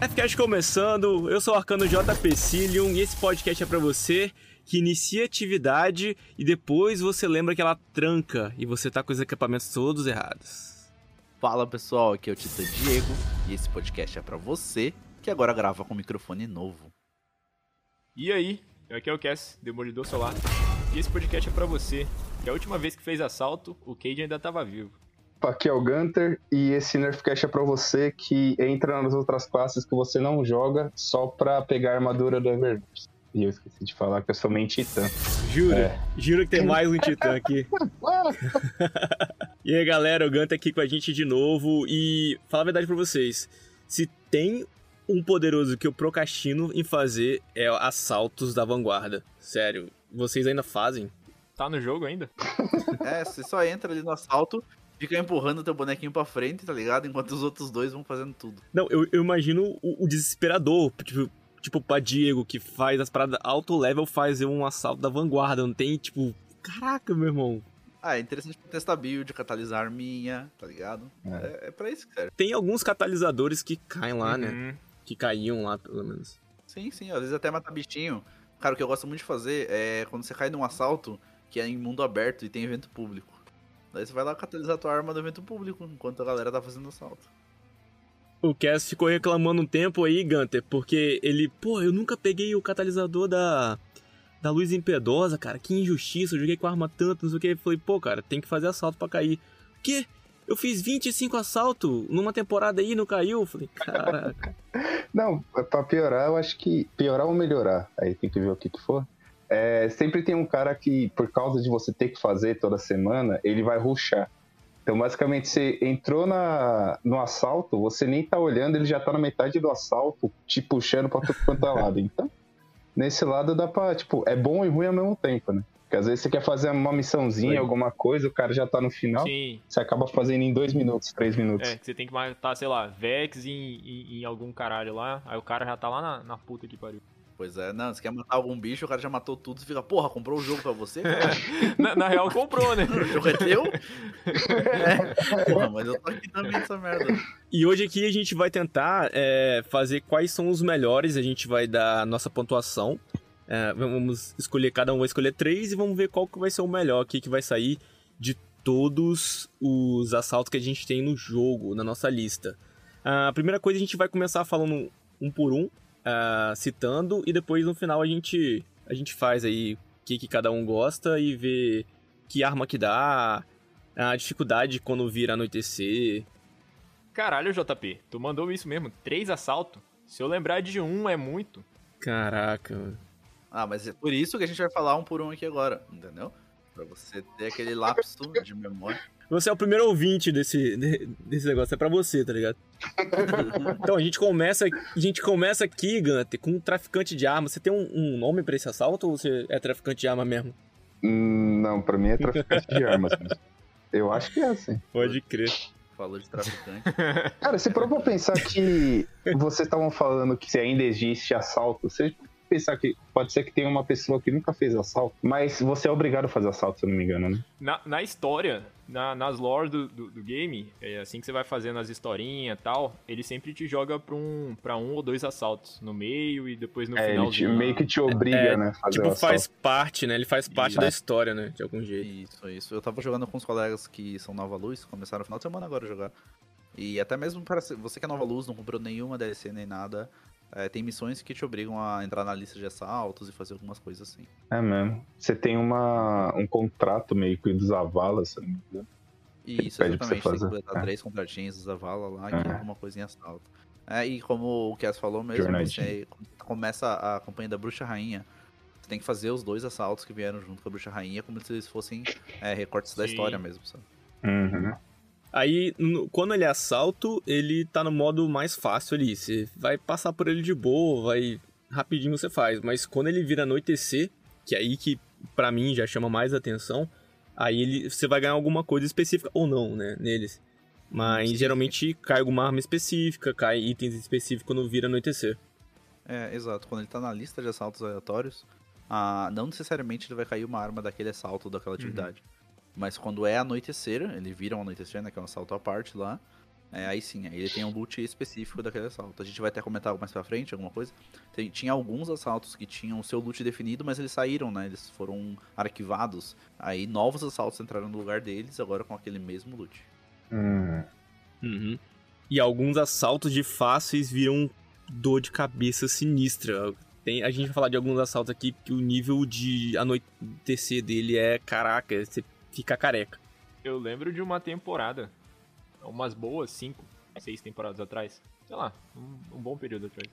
Fcast começando, eu sou o Arcano JP Cilium e esse podcast é para você que inicia atividade e depois você lembra que ela tranca e você tá com os equipamentos todos errados. Fala pessoal, aqui é o Tita Diego e esse podcast é para você que agora grava com microfone novo. E aí, aqui é o Cass, Demolidor Solar, e esse podcast é para você que a última vez que fez assalto, o Cade ainda tava vivo. Aqui é o Gunter e esse Nerfcast é pra você que entra nas outras classes que você não joga só pra pegar a armadura do Eververse. E eu esqueci de falar que eu sou meio titã. Jura? É. Jura que tem mais um titã aqui. e aí galera, o Gunter aqui com a gente de novo e falar a verdade pra vocês. Se tem um poderoso que eu procrastino em fazer é assaltos da vanguarda. Sério, vocês ainda fazem? Tá no jogo ainda? É, você só entra ali no assalto, fica empurrando teu bonequinho pra frente, tá ligado? Enquanto os outros dois vão fazendo tudo. Não, eu, eu imagino o, o desesperador, tipo, tipo pra Diego, que faz as paradas alto level, fazer um assalto da vanguarda, não tem, tipo, caraca, meu irmão. Ah, é interessante pra testar build, catalisar arminha, tá ligado? É, é pra isso que serve. Tem alguns catalisadores que caem lá, né? Uhum. Que caíam lá, pelo menos. Sim, sim, às vezes até matar bichinho. Cara, o que eu gosto muito de fazer é quando você cai num assalto que é em mundo aberto e tem evento público. Daí você vai lá catalisar tua arma no evento público, enquanto a galera tá fazendo assalto. O Cass ficou reclamando um tempo aí, Gunter, porque ele, pô, eu nunca peguei o catalisador da da luz impiedosa, cara, que injustiça, eu joguei com a arma tanto, não sei o que. Eu falei, pô, cara, tem que fazer assalto pra cair. O quê? Eu fiz 25 assaltos numa temporada aí e não caiu? Eu falei, caraca. Não, pra piorar, eu acho que. Piorar ou melhorar, aí tem que ver o que que for. É, sempre tem um cara que, por causa de você ter que fazer toda semana, ele vai ruxar. Então, basicamente, você entrou na, no assalto, você nem tá olhando, ele já tá na metade do assalto, te puxando pra tudo quanto é lado. Então, nesse lado dá pra, tipo, é bom e ruim ao mesmo tempo, né? Porque às vezes você quer fazer uma missãozinha, Sim. alguma coisa, o cara já tá no final, Sim. você acaba fazendo em dois minutos, três minutos. É, que você tem que matar, sei lá, Vex em, em, em algum caralho lá, aí o cara já tá lá na, na puta que pariu. Pois é, não, você quer matar algum bicho, o cara já matou tudo, você fica, porra, comprou o jogo pra você? na, na real, comprou, né? o jogo é teu? é. Porra, mas eu tô aqui também nessa merda. E hoje aqui a gente vai tentar é, fazer quais são os melhores, a gente vai dar a nossa pontuação. É, vamos escolher, cada um vai escolher três e vamos ver qual que vai ser o melhor aqui que vai sair de todos os assaltos que a gente tem no jogo, na nossa lista. A primeira coisa a gente vai começar falando um por um, ah, citando, e depois no final a gente, a gente faz aí o que, que cada um gosta e vê que arma que dá, a dificuldade quando vira anoitecer. Caralho, JP, tu mandou isso mesmo, três assaltos. Se eu lembrar de um, é muito. Caraca, mano. Ah, mas é por isso que a gente vai falar um por um aqui agora, entendeu? Pra você ter aquele lapso de memória. Você é o primeiro ouvinte desse, de- desse negócio, é pra você, tá ligado? Então a gente começa, a gente começa aqui, Gunter, com um traficante de arma. Você tem um, um nome pra esse assalto ou você é traficante de arma mesmo? Não, pra mim é traficante de armas. Eu acho que é assim. Pode crer. Falou de traficante. Cara, se for pra pensar que vocês estavam falando que se ainda existe assalto, você pensar que pode ser que tenha uma pessoa que nunca fez assalto, mas você é obrigado a fazer assalto, se eu não me engano, né? Na, na história, na- nas lore do, do, do game, é assim que você vai fazendo as historinhas e tal, ele sempre te joga pra um, pra um ou dois assaltos no meio e depois no É, ele te- finalzinho. meio que te obriga, É, né? a Fazer Tipo, o faz parte, né? Ele faz parte Isso. da história, né? De algum jeito. Isso, isso. Eu tava jogando com os colegas que são Nova Luz, começaram no final de semana agora a jogar. E até mesmo para você que é Nova Luz, não comprou nenhuma DLC nem nada, é, tem missões que te obrigam a entrar na lista de assaltos e fazer algumas coisas assim. É mesmo. Você tem uma, um contrato meio que dos avalas, se eu não me engano. Isso, pede pra você exatamente. Tem que completar É. três contratinhos da vala lá, que É. alguma coisa em assalto. É, e como o Cass falou mesmo, você começa a campanha da Bruxa Rainha. Você tem que fazer os dois assaltos que vieram junto com a Bruxa Rainha, como se eles fossem é, recortes da Sim. história mesmo, sabe? Uhum. Aí, no- quando ele é assalto, ele tá no modo mais fácil ali. Você vai passar por ele de boa, vai. Rapidinho você faz. Mas quando ele vira anoitecer, que é aí que pra mim já chama mais atenção, aí ele, você vai ganhar alguma coisa específica ou não, né? Neles. Mas Sim, geralmente cai alguma arma específica, cai itens específicos quando vira anoitecer. É, exato. Quando ele tá na lista de assaltos aleatórios, ah, não necessariamente ele vai cair uma arma daquele assalto ou daquela atividade. Mas quando é anoitecer, ele vira um anoitecer, né? Que é um assalto à parte lá. É, aí sim, aí ele tem um loot específico daquele assalto. A gente vai até comentar mais pra frente, alguma coisa. Tem- tinha alguns assaltos que tinham o seu loot definido, mas eles saíram, né? Eles foram arquivados. Aí novos assaltos entraram no lugar deles, agora com aquele mesmo loot. Hum. Uhum. E alguns assaltos de fáceis viram dor de cabeça sinistra. Tem, a gente vai falar de alguns assaltos aqui que o nível de anoitecer dele é caraca, você fica careca. Eu lembro de uma temporada, umas boas cinco, seis temporadas atrás, sei lá, um, um bom período atrás,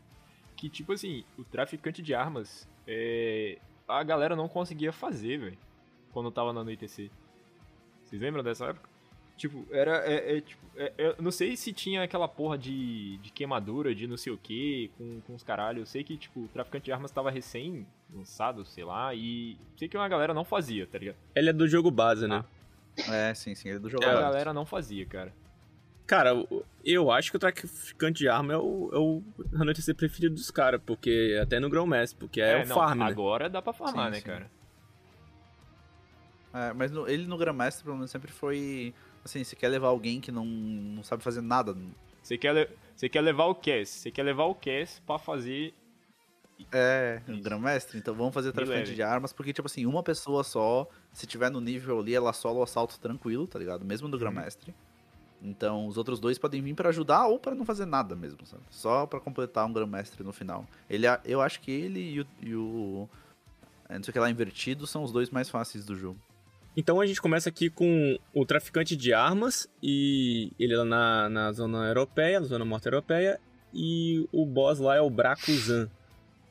que tipo assim, o traficante de armas, é, a galera não conseguia fazer, velho, quando tava no anoitecer. Vocês lembram dessa época? Tipo, era, é, é, tipo, é, eu não sei se tinha aquela porra de, de queimadura, de não sei o que, com, com os caralhos. Eu sei que, tipo, o traficante de armas tava recém lançado, sei lá, e sei que uma galera não fazia, tá ligado? Ele é do jogo base, né? É, sim, sim, ele é do A jogador. galera não fazia, cara. Cara, eu acho que o traficante de arma é o, é o anoitecer preferido dos caras, porque até no Grão-Mestre, porque é, o não, farm, né? Agora dá pra farmar, Sim, né, sim. cara? É, mas no- ele no Grandmaster, pelo menos, sempre foi. Assim, você quer levar alguém que não, não sabe fazer nada. Você quer, você quer levar o Cass, você quer levar o Cass pra fazer. É, um. Grandmaster, então vamos fazer traficante de armas, porque, tipo assim, uma pessoa só, se tiver no nível ali, ela sola o assalto tranquilo, tá ligado? Mesmo no Grandmaster. Então, os outros dois podem vir pra ajudar ou pra não fazer nada mesmo, sabe? Só pra completar um Grandmaster no final. Ele, eu acho que ele e o, e o é, não sei o que lá invertido são os dois mais fáceis do jogo. Então a gente começa aqui com o traficante de armas, e ele é lá na, na zona europeia, na zona morta europeia, e o boss lá é o Brakuzan.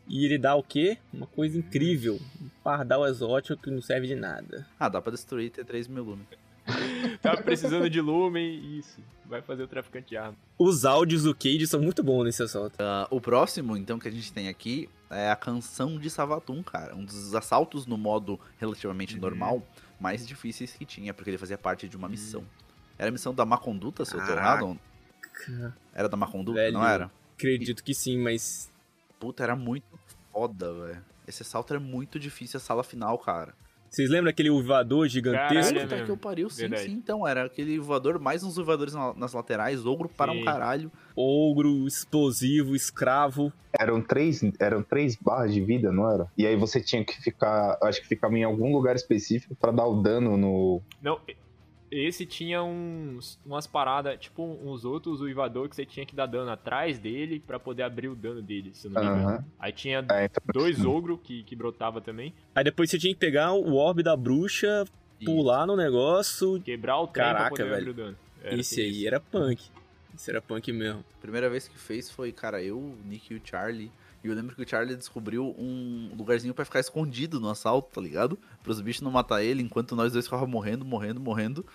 E ele dá o quê? Uma coisa incrível, um pardal exótico que não serve de nada. Ah, dá pra destruir T3 mil lume. Tá precisando de lumen, isso. Vai fazer o traficante de armas. Os áudios do Cade são muito bons nesse assalto. Ah, o próximo, então, que a gente tem aqui é a canção de Savatum, cara. Um dos assaltos no modo relativamente normal mais difíceis que tinha, porque ele fazia parte de uma missão. Era a missão da má conduta, se eu tô Caraca. errado? Era da má conduta, Velho. não era? Acredito que sim, mas Puta, era muito foda, velho. Esse assalto era muito difícil, a sala final, cara. Vocês lembram aquele uivador gigantesco? Caralho, Puta que eu pariu, sim, Verdade. sim. Então, era aquele voador, mais uns voadores na- nas laterais, ogro para um Sim. caralho. Ogro, explosivo, escravo. Eram três, eram três barras de vida, não era? E aí você tinha que ficar, acho que ficava em algum lugar específico pra dar o dano no. Não, esse tinha uns, umas paradas, tipo uns outros uivador que você tinha que dar dano atrás dele pra poder abrir o dano dele, se eu não me engano. Aham. Aí tinha É, então, dois ogro que, que brotava também. Aí depois você tinha que pegar o orbe da bruxa, pular no negócio. Quebrar o trem Caraca, pra poder velho. abrir o dano. Era Esse assim, aí era punk. Esse era punk mesmo. Primeira vez que fez foi, cara, eu, o Nick e o Charlie. E eu lembro que o Charlie descobriu um lugarzinho pra ficar escondido no assalto, tá ligado? Para os bichos não matar ele, enquanto nós dois ficávamos morrendo, morrendo, morrendo.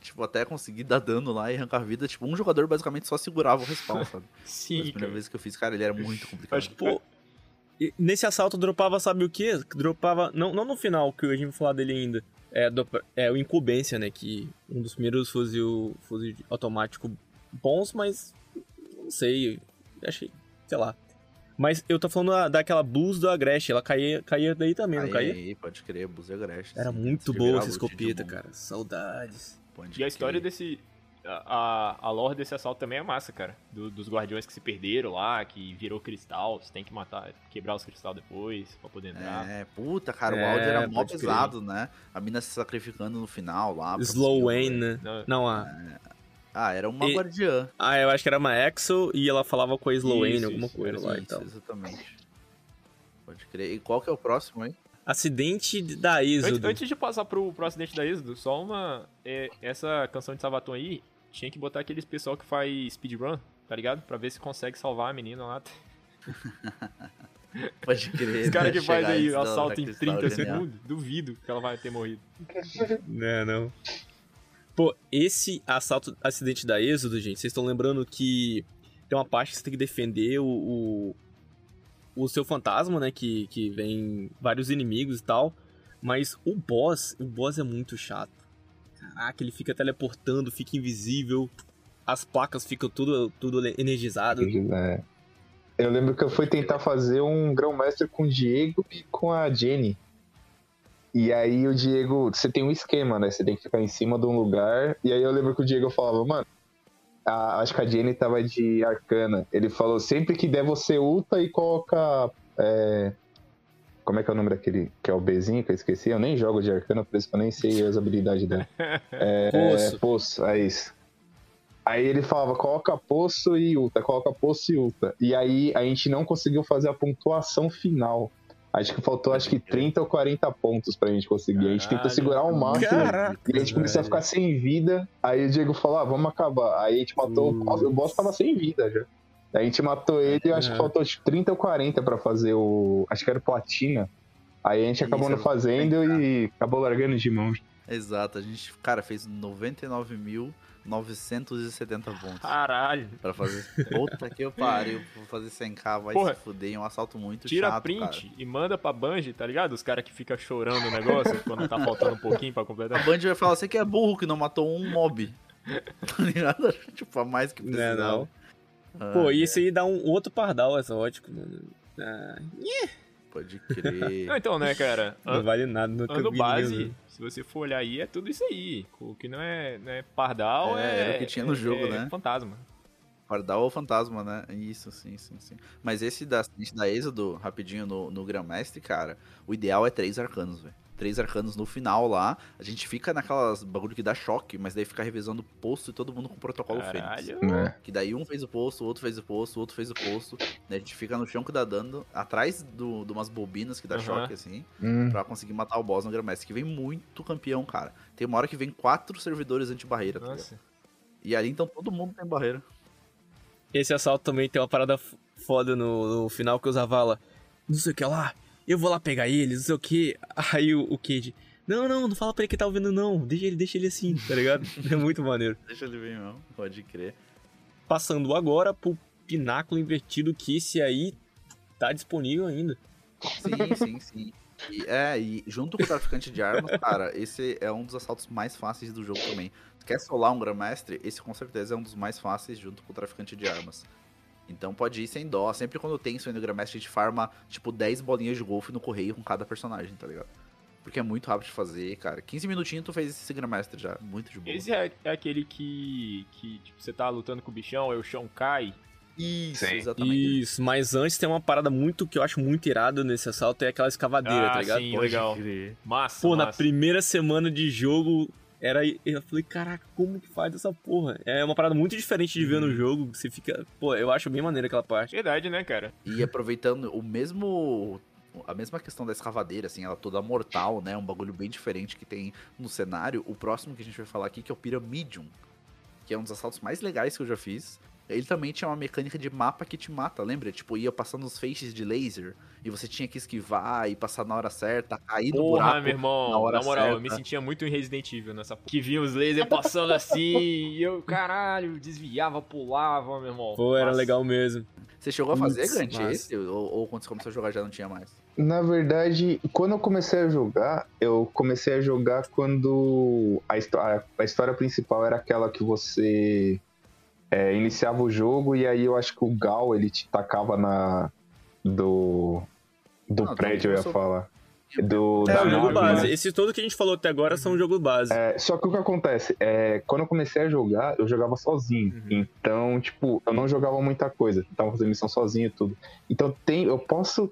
Tipo, até conseguir dar dano lá e arrancar vida. Tipo, um jogador basicamente só segurava o respawn, sabe? Foi Sim, a primeira vez que eu fiz, cara, ele era muito complicado. Acho que Pô, e nesse assalto dropava, sabe o que? Dropava. Não, não no final, que a gente vai falar dele ainda. É, do- é o Incumbência, né? Que um dos primeiros fuzil, fuzil automático bons, mas. Não sei. Achei. Sei lá. Mas eu tô falando da- daquela Blues do Agreste. Ela caía, caía daí também, não Aí, caía? aí, pode crer, Buzzer Agreste. Era sim. muito boa essa escopeta, cara. Saudades. pode E a história crer. desse. A, a, lore desse assalto também é massa, cara. Do- dos guardiões que se perderam lá, que virou cristal, você tem que matar, quebrar os cristal depois pra poder entrar. É, puta, cara, o É, áudio era mó pode crer. pesado, né? A mina se sacrificando no final lá. Slow Wayne, né? Não, Não, a. Ah, era uma E- guardiã. Ah, eu acho que era uma Exo e ela falava com a Slowane, Isso, alguma isso, coisa era lá e Isso, tal. exatamente. Pode crer. E qual que é o próximo, hein? Acidente da Antes, Êxodo. antes de passar pro, pro acidente da Êxodo, só uma. é, essa canção de Sabaton aí, tinha que botar aqueles pessoal que faz speedrun, tá ligado? Pra ver se consegue salvar a menina lá. Pode crer. Os caras né? que faz aí antes assalto em cristal 30 genial. segundos, duvido que ela vai ter morrido. Não, não. Pô, esse assalto, acidente da Êxodo, gente, vocês estão lembrando que tem uma parte que você tem que defender o, o, o seu fantasma, né? Que, que vem vários inimigos e tal. Mas o boss, o boss é muito chato. Caraca, ele fica teleportando, fica invisível. As placas ficam tudo, tudo energizado. é. Eu lembro que eu fui tentar fazer um grão-mestre com o Diego e com a Jenny. E aí o Diego, você tem um esquema, né? Você tem que ficar em cima de um lugar. E aí eu lembro que o Diego falava, mano, a- acho que a Jenny tava de arcana. Ele falou, sempre que der você ulta e coloca. é, Como é que é o nome daquele? Que é o Bzinho que eu esqueci? Eu nem jogo de arcana, por isso que eu nem sei as habilidades dela. É, Poço. Poço, é isso. Aí ele falava, coloca poço e ulta, coloca poço e ulta. E aí a gente não conseguiu fazer a pontuação final. Acho que faltou acho que 30 ou 40 pontos pra gente conseguir. A gente tentou Caralho. segurar o máximo. Caraca, E a gente começou a ficar sem vida. Aí o Diego falou: ah, vamos acabar. Aí a gente matou o boss. O boss tava sem vida já. Aí a gente matou ele e acho que faltou acho que 30 ou 40 pra fazer o. Acho que era o platina. Aí a gente acabou Isso, não fazendo e acabou largando de mão. Exato, a gente, cara, fez 99.970 pontos Caralho. pra fazer. Puta que eu pariu, vou fazer 100k, vai Porra, se fuder, é um assalto muito Tira chato, print cara. e manda pra Bungie, tá ligado? Os caras que ficam chorando o negócio quando tá faltando um pouquinho pra A completar. Band vai falar, você que é burro que não matou um mob. tá ligado? Tipo, a mais que Não é não. Ah, Pô, e esse aí dá um outro pardal, essa ótico, mano. Ah, Pode crer. Não, então, né, cara? não vale nada no ano base, ninguém se você for olhar aí, é tudo isso aí. O que não é, não é pardal É, é. era o que tinha no jogo, é né? Fantasma. Pardal ou fantasma, né? Isso, sim, sim, sim. Mas esse da, esse da Êxodo, rapidinho, no, no Grandmestre, cara, o ideal é três arcanos, velho. Três arcanos no final lá. A gente fica naquelas bagulho que dá choque, mas daí fica revisando o posto e todo mundo com o protocolo Fênix. Caralho. É. Que daí um fez o posto, o outro fez o posto, o outro fez o posto. Daí a gente fica no chão que dá dano, atrás do, de umas bobinas que dá Aham. choque, assim, Hum. pra conseguir matar o boss no Grandmestre. Que vem muito campeão, cara. Tem uma hora que vem quatro servidores anti-barreira, tá. E ali então todo mundo tem barreira. Esse assalto também tem uma parada foda no, no final que eu usava lá. Não sei o que lá, eu vou lá pegar eles, não sei o que. Aí o, o Cade, não, não, não fala pra ele que tá ouvindo, não. Deixa ele, deixa ele assim, tá ligado? É muito maneiro. Deixa ele vir, não. Pode crer. Passando agora pro pináculo invertido, que esse aí tá disponível ainda. Sim, sim, sim. E, é, e junto com o traficante de armas, cara, esse é um dos assaltos mais fáceis do jogo também. Quer solar um Grandmestre, esse com certeza é um dos mais fáceis junto com o traficante de armas. Então pode ir sem dó. Sempre quando tem isso aí no Grandmestre, a gente farma, tipo, 10 bolinhas de golfe no correio com cada personagem, tá ligado? Porque é muito rápido de fazer, cara. 15 minutinhos tu fez esse Grandmestre já. Muito de boa. Esse é, é aquele que, que tipo, você tá lutando com o bichão, aí o chão cai. Isso, Sim. exatamente. Isso, mas antes tem uma parada muito que eu acho muito irado nesse assalto, é aquela escavadeira, Ah, tá ligado? sim, Pode legal. crer. Massa, Pô, na massa. primeira semana de jogo, era. Eu falei, caraca, como que faz essa porra? É uma parada muito diferente de ver no jogo. Você fica. Pô, eu acho bem maneira aquela parte. Verdade, né, cara? E aproveitando o mesmo. A mesma questão da escavadeira, assim, ela toda mortal, né? Um bagulho bem diferente que tem no cenário. O próximo que a gente vai falar aqui, que é o Pyramidium. Que é um dos assaltos mais legais que eu já fiz. Ele também tinha uma mecânica de mapa que te mata, lembra? Tipo, ia passando os feixes de laser e você tinha que esquivar e passar na hora certa, cair no Porra, buraco. meu irmão, na hora na moral, eu certa. me sentia muito em Resident Evil nessa porra. Que vinha os lasers passando assim, e eu, caralho, desviava, pulava, meu irmão. Pô, era Nossa. legal mesmo. Você chegou a fazer, Grant, massa. esse? Ou, ou quando você começou a jogar já não tinha mais? Na verdade, quando eu comecei a jogar, eu comecei a jogar quando a- a história principal era aquela que você é, iniciava o jogo e aí eu acho que o Gal ele te tacava na do do Não, prédio, eu ia começou- falar. Do, É da o jogo nave, base. né? Esse todo que a gente falou até agora são jogo base. É, só que o que acontece é quando eu comecei a jogar, eu jogava sozinho. Uhum. Então, tipo, eu não jogava muita coisa. Tava fazendo missão sozinho e tudo. Então tem, eu posso.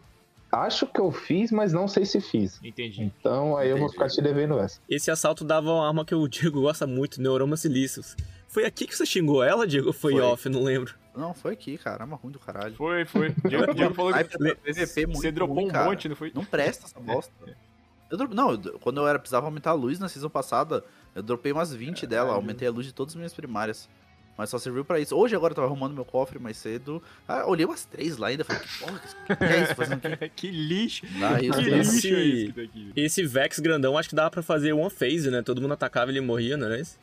Acho que eu fiz, mas não sei se fiz. Entendi. Então aí eu vou Entendi. ficar te devendo essa. Esse assalto dava uma arma que o Diego gosta muito, Neuromas Silícios. Foi aqui que você xingou ela, Diego? Foi, Foi. off? Não lembro. Não, foi aqui, cara. Arma ruim do caralho. Foi, foi. Diego, Diego falou que PVP muito você dropou ruim, um cara. monte, não foi? Não presta essa bosta. Eu dro- Não, eu- quando eu era, precisava aumentar a luz na season passada, eu dropei umas 20 dela, aumentei a luz de todas as minhas primárias. Mas só serviu pra isso. Hoje agora eu tava arrumando meu cofre mais cedo. Ah, olhei umas três lá ainda, falei, que porra, que que é isso fazendo aqui? que lixo. Ah, isso, Que né? Esse- lixo é esse que tá? Esse Vex grandão, acho que dava pra fazer one phase, né? Todo mundo atacava e ele morria, não era isso?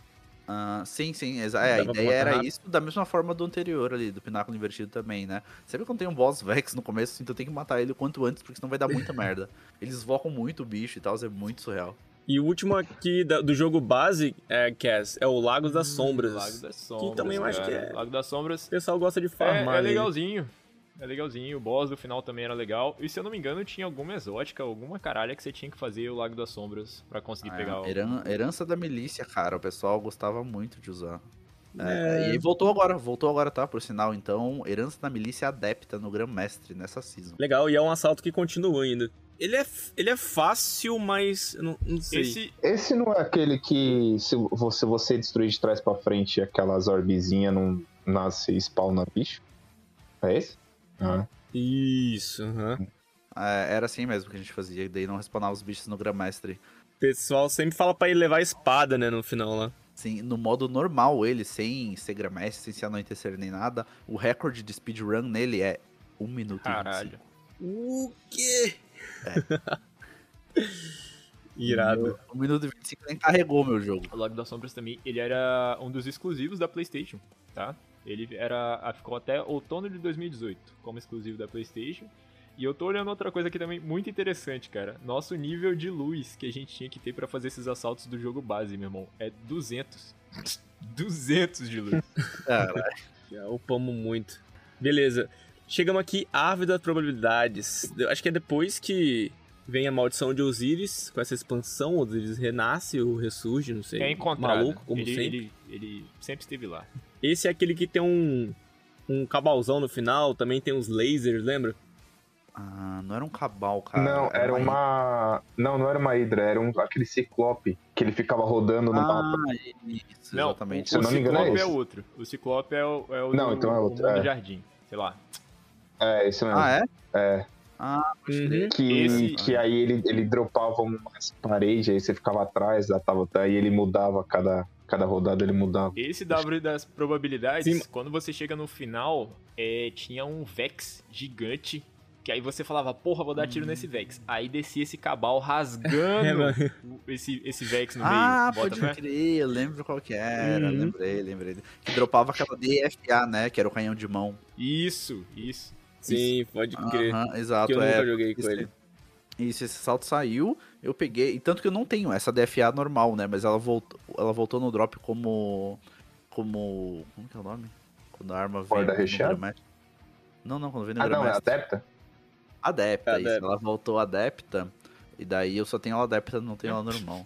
Ah, sim, sim, exa- é, a ideia era rápido. isso da mesma forma do anterior ali, do Pináculo Invertido também, né? Sempre quando tem um boss Vex no começo, assim, tu tem que matar ele o quanto antes, porque senão vai dar muita merda. Eles vocam muito o bicho e tal, é muito surreal. E o último aqui da- do jogo base, é, Cass, é o Lagos das Sombras. Lago das Sombras. também eu acho que é- Lago das Sombras O pessoal gosta de é, farmar. é né? legalzinho. É legalzinho. O boss do final também era legal. E se eu não me engano, tinha alguma exótica, alguma caralha que você tinha que fazer o Lago das Sombras pra conseguir Ah, pegar o. heran- herança da milícia, cara, o pessoal gostava muito de usar. É, E aí voltou agora, voltou agora, tá? Por sinal, então, Herança da Milícia Adepta no Grão-Mestre nessa season. Legal, e é um assalto que continua ainda. Ele é, ele é fácil, mas. eu Não, não sei. Esse, Esse não é aquele que se você, você destruir de trás pra frente aquelas orbezinhas não nasce e spawna bicho? É esse? Isso, aham. É, era assim mesmo que a gente fazia, e daí não respawnava os bichos no Grão-Mestre. O pessoal sempre fala pra ele levar a espada, né, no final lá. Sim, no modo normal, ele, sem ser Grão-Mestre, sem se anoitecer nem nada, o recorde de speedrun nele é 1 minuto e 25. caralho. O quê? Irado. 1 minuto e 25 nem carregou meu jogo. O Log das Sombras também, ele era um dos exclusivos da PlayStation, tá? Ele era, ah, ficou até outono de 2018 como exclusivo da PlayStation. E eu tô olhando outra coisa aqui também muito interessante, cara. Nosso nível de luz que a gente tinha que ter pra fazer esses assaltos do jogo base, meu irmão, é 200. 200 de luz. Caralho. Já upamos muito. Beleza. Chegamos aqui, Árvore das Probabilidades. Eu acho que é depois que vem a Maldição de Osiris, com essa expansão, Osiris renasce ou ressurge, não sei. É encontrado. Maluco, como ele, sempre. Ele, ele sempre esteve lá. Esse é aquele que tem um, um cabalzão no final, também tem uns lasers, lembra? Ah, não era um cabal, cara. Não, era uma. Não, não era uma Hydra, era um, aquele ciclope que ele ficava rodando no Ah, mapa. isso, Não, exatamente. Se eu o não me engano, é Ciclope é, esse. outro. O Ciclope é o, é o Não, do então é outro, é. Jardim. Sei lá. É, esse mesmo. Ah, é? É. Ah, Uhum. Que, Esse- que aí ele, ele dropava umas paredes, aí você ficava atrás, da tava, aí ele mudava cada, cada rodada, ele mudava. Esse árvore das probabilidades, Sim. quando você chega no final, é, tinha um Vex gigante. Que aí você falava, porra, vou dar tiro nesse Vex. Aí descia esse cabal É, rasgando o- esse, esse Vex no Ah, meio. pode Bota fé? crer, eu lembro qual que era, Uhum. lembrei, lembrei. Que dropava aquela DFA, né, que era o canhão de mão. Isso, isso. Sim, pode crer. Aham, exato, que eu é. nunca joguei com ele. Isso, esse salto saiu, eu peguei, e tanto que eu não tenho essa DFA normal, né, mas ela voltou, ela voltou no drop como, como, como que é o nome? Quando a arma vem Corda no recheada? Não, não, quando vem no Ah, não, é adepta? Adepta, É isso, adepta. ela voltou adepta, e daí eu só tenho ela adepta, não tenho ela normal.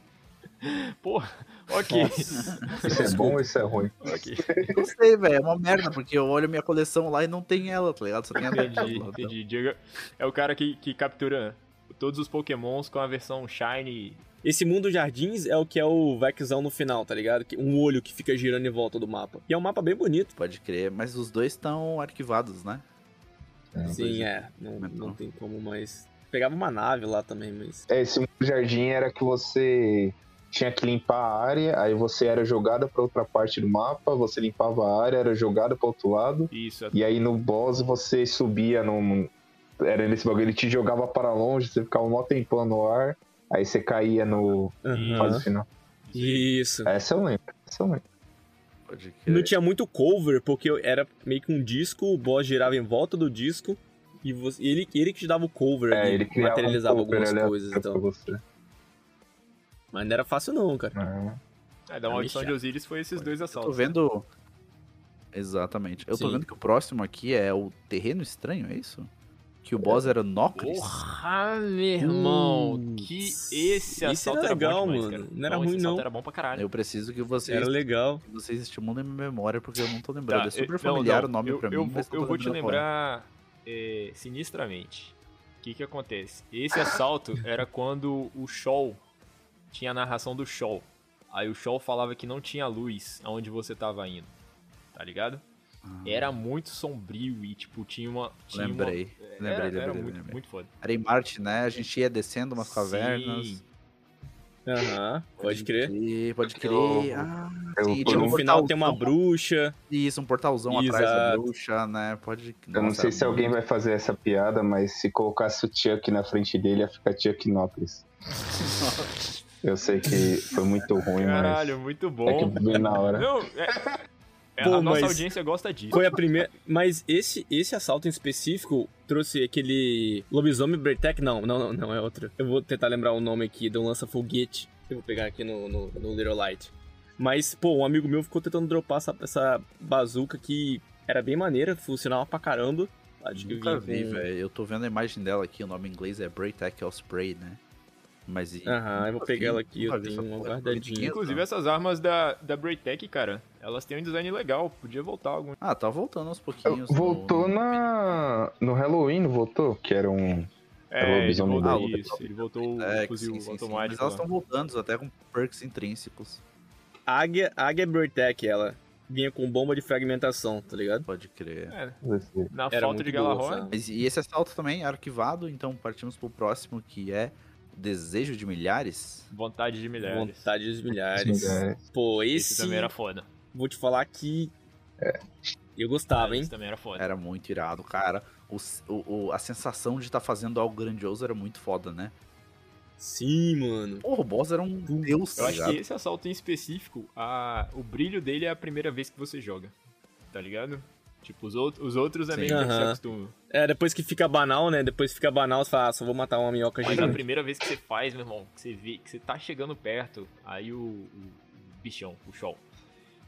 Porra, ok. Isso é bom ou isso é ruim? ok. Não sei, velho, é uma merda, porque eu olho minha coleção lá e não tem ela, tá ligado? Só tem a. Entendi, entendi. Diego é o cara que, que captura todos os pokémons com a versão Shiny. Esse mundo jardins é o que é o Vexão no final, tá ligado? Um olho que fica girando em volta do mapa. E é um mapa bem bonito. Pode crer, mas os dois estão arquivados, né? Sim, é. Não, Mas não não. tem como mais. Pegava uma nave lá também, mas. É, Esse jardim era que você tinha que limpar a área, aí você era jogada pra outra parte do mapa, você limpava a área, era jogada pro outro lado, Isso, é e aí no boss você subia num. Era nesse bagulho, ele te jogava para longe, você ficava um mó tempão no ar, aí você caía no Aham. fase final. Isso. Essa eu lembro, essa eu lembro. Não tinha muito cover, porque era meio que um disco, o boss girava em volta do disco. E você- ele, ele que te dava o cover É, ali, ele materializava um cover algumas coisas então. Mas não era fácil não, cara. Ah, É, da maldição de Osiris foi esses dois Eu assaltos. tô vendo. Exatamente. Eu tô Sim. vendo que o próximo aqui é o Terreno Estranho, é isso? Que o boss era Nocris. Porra, meu irmão. Que esse assalto era era, legal, bom demais, mano. cara. Não era esse ruim, assalto não. era bom pra caralho. Eu preciso que vocês, Era legal. que vocês estimulem minha memória, porque eu não tô lembrando. Tá, é super eu- familiar não, o nome eu, pra eu mim. eu tô vou te lembrar é, sinistramente. O que que acontece? Esse assalto era quando o Show tinha a narração do Show. Aí o Show falava que não tinha luz aonde você tava indo. Tá ligado? Ah, Era muito sombrio e, tipo, tinha uma. Tinha uma- Lembrei. Lembrei, era, lembrei, era lembrei, muito, lembrei. muito foda. Era em Marte, né? A gente ia descendo umas cavernas. Sim. Aham, pode crer. crer, Pode crer. Ah, sim, tinha um No final tem uma bruxa. Isso, um portalzão atrás da Exato. bruxa, né? Pode. Eu não sei se alguém muito- vai fazer essa piada, mas se colocasse o Chuck na frente dele, ia ficar Chuck Nópolis. Eu sei que foi muito ruim, Caralho, muito mas é bom. que veio na hora. Não, é- é, Pô, a nossa audiência gosta disso. Foi a primeira. Mas esse, esse assalto em específico trouxe aquele. Lobisomem Break Não, não, não, não, é outro. Eu vou tentar lembrar o nome aqui do lança-foguete. Eu vou pegar aqui no, no, no Little Light. Mas, pô, um amigo meu ficou tentando dropar essa, essa bazuca que era bem maneira, funcionava pra caramba. Acho que Nunca vi, com- velho. Eu tô vendo a imagem dela aqui, o nome em inglês é Break Tackle Spray, né? Mas Aham, eu vou nunca pegar vi- ela aqui, eu tenho uma guardadinha. Bonitinha, Inclusive, essas armas da, da Braytech, cara, elas têm um design legal. Podia voltar algum. Ah, tá voltando aos pouquinhos. no- Voltou no- na. No Halloween, voltou? Que era um. É, ele voltou, isso, ele voltou É, o fuzil sim, sim, sim. Mas automático. elas estão voltando, até com perks intrínsecos. Águia, Águia Bertec, ela vinha com bomba de fragmentação, tá ligado? Pode crer. É, na Era falta de Galahorn, e esse assalto também é arquivado, então partimos pro próximo, que é Desejo de Milhares. vontade de milhares. Vontade dos milhares. Milhares. Pô, Esse, esse. também era foda. Vou te falar que. Eu gostava, hein? Esse também era foda. Era muito irado, cara. O, o- a sensação de estar fazendo algo grandioso era muito foda, né? Sim, mano. Porra, o boss era um deus, Eu tá acho ligado? que esse assalto em específico, a... o brilho dele é a primeira vez que você joga. Tá ligado? Tipo, os, out... os outros é Sim. meio que você Aham. acostuma. É, depois que fica banal, né? Depois que fica banal, você fala, ah, só vou matar uma minhoca Mas a primeira vez que você faz, meu irmão, que você vê que você tá chegando perto, aí o, o- bichão, o Shoal,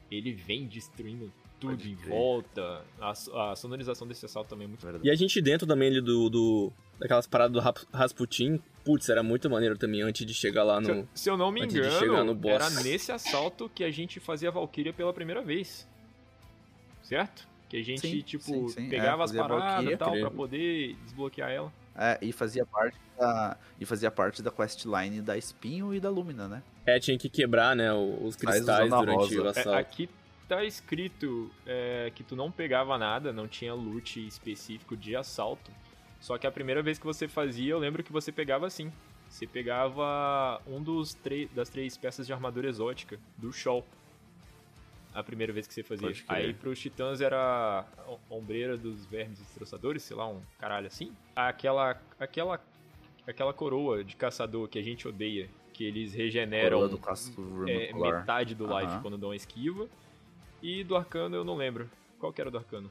ele vem destruindo tudo em volta. A, a sonorização desse assalto também é muito Verdade. E a gente dentro também ali do. do daquelas paradas do Rap- Rasputin, putz, era muito maneiro também antes de chegar lá Se, no. eu- se eu não me antes de chegar no engano, boss. era nesse assalto que a gente fazia a Valkyria pela primeira vez. Certo? Que a gente, Sim, tipo, sim, sim. É, pegava as fazia a paradas e tal, pra poder desbloquear ela. É, e fazia parte da. E fazia parte da questline da Espinho e da Lumina, né? É, tinha que quebrar, né? Os cristais durante rosa. o É, assalto. aqui tá escrito é, que tu não pegava nada, não tinha loot específico de assalto. Só que a primeira vez que você fazia, eu lembro que você pegava assim. Você pegava um dos três das três peças de armadura exótica do Shaw. A primeira vez que você fazia. Aí pros titãs era a ombreira dos vermes destroçadores, sei lá, um caralho assim. Aquela aquela aquela coroa de caçador que a gente odeia, que eles regeneram do é, metade do life quando dão uma esquiva. E do arcano eu não lembro. Qual que era do arcano?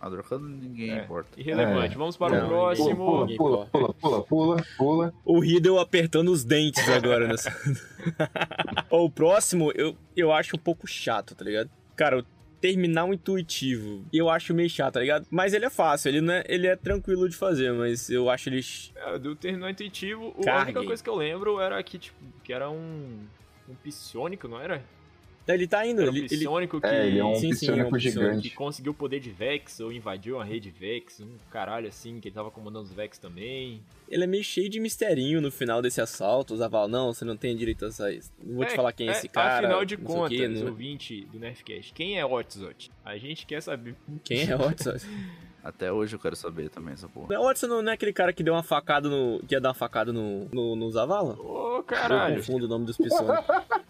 A Dorcano ninguém É. importa. Irrelevante. Vamos para Não, o próximo. Pula, pula, pula, pula, pula, pula. O Riddle apertando os dentes agora nessa. o próximo, eu, eu acho um pouco chato, tá ligado? Cara, o terminal intuitivo, eu acho meio chato, tá ligado? Mas ele é fácil, ele, não é, ele é tranquilo de fazer, mas eu acho ele. É, do terminal intuitivo, o- a única coisa que eu lembro era que, tipo, que era um. Um psionico, não era? Ele tá indo, Era um ele, ele, que, É, ele é um Sim, sim, é um psionico psionico que gigante. conseguiu o poder de Vex ou invadiu a rede Vex, um caralho assim, que ele tava comandando os Vex também. ele é meio cheio de misterinho no final desse assalto. Os aval, não, você não tem direito a sair. Não vou te falar quem é, esse cara. Afinal de o contas, quê, não- ouvinte do Nerfcast, quem é Otzot? A gente quer saber. Quem é Watson? Até hoje eu quero saber também essa porra. Não, Watson não é aquele cara que deu uma facada no. que ia dar uma facada no, no, no Zavala? Ô, Eu caralho. confundo o nome dos psionicos.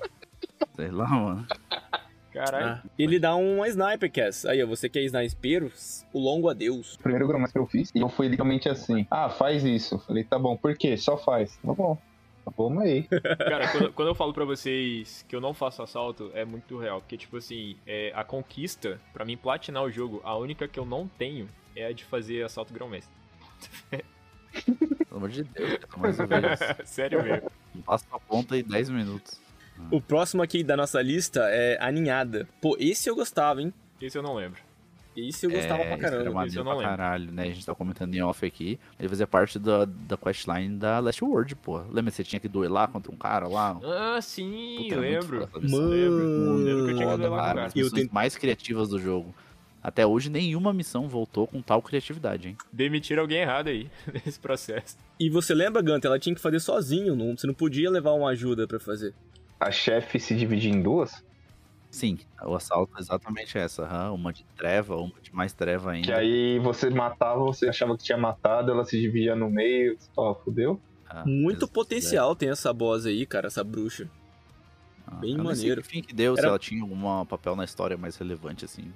Sei lá, mano. Caralho. Ah, ele dá uma sniper, Cass. Aí, ó, você quer sniper? O longo adeus. O primeiro gramaço que eu fiz, e eu fui literalmente assim. Ah, faz isso. Falei, tá bom, por quê? Só faz. Tá bom. Tá bom aí. Cara, quando, quando eu falo pra vocês que eu não faço assalto, é muito real. Porque, tipo assim, é, a conquista, pra mim platinar o jogo, a única que eu não tenho é a de fazer assalto grão-mestre. Pelo amor de Deus, mais uma vez. Sério mesmo. Passa a ponta em 10 minutos. O próximo aqui da nossa lista é a ninhada. Pô, esse eu gostava, hein? Esse eu não lembro. Esse eu gostava é, pra isso Era caramba. maneiro eu não pra lembro. caralho, né? A gente tá comentando em off aqui. Ele fazia parte da, da questline da Last World, pô. Lembra que você tinha que duelar contra um cara lá? Ah, sim, Puta, muito lembro. missão. Mano, Lembro. Lembro que eu tinha que duelar cara. Eu tenho- mais criativas do jogo. Até hoje, nenhuma missão voltou com tal criatividade, hein? Demitir alguém errado aí, nesse processo. E você lembra, Gunter? Ela tinha que fazer sozinho. Não, você não podia levar uma ajuda pra fazer. A chefe se divide em duas, Sim, o assalto é exatamente essa. aham. Uma de treva, uma de mais treva ainda. que aí você matava, você achava que tinha matado, ela se dividia no meio. Ó, fudeu. Ah, Muito potencial tem essa boss aí, cara, essa bruxa. Ah, Bem eu nem sei maneiro. que fim que deu, se Era- ela tinha algum papel na história mais relevante, assim.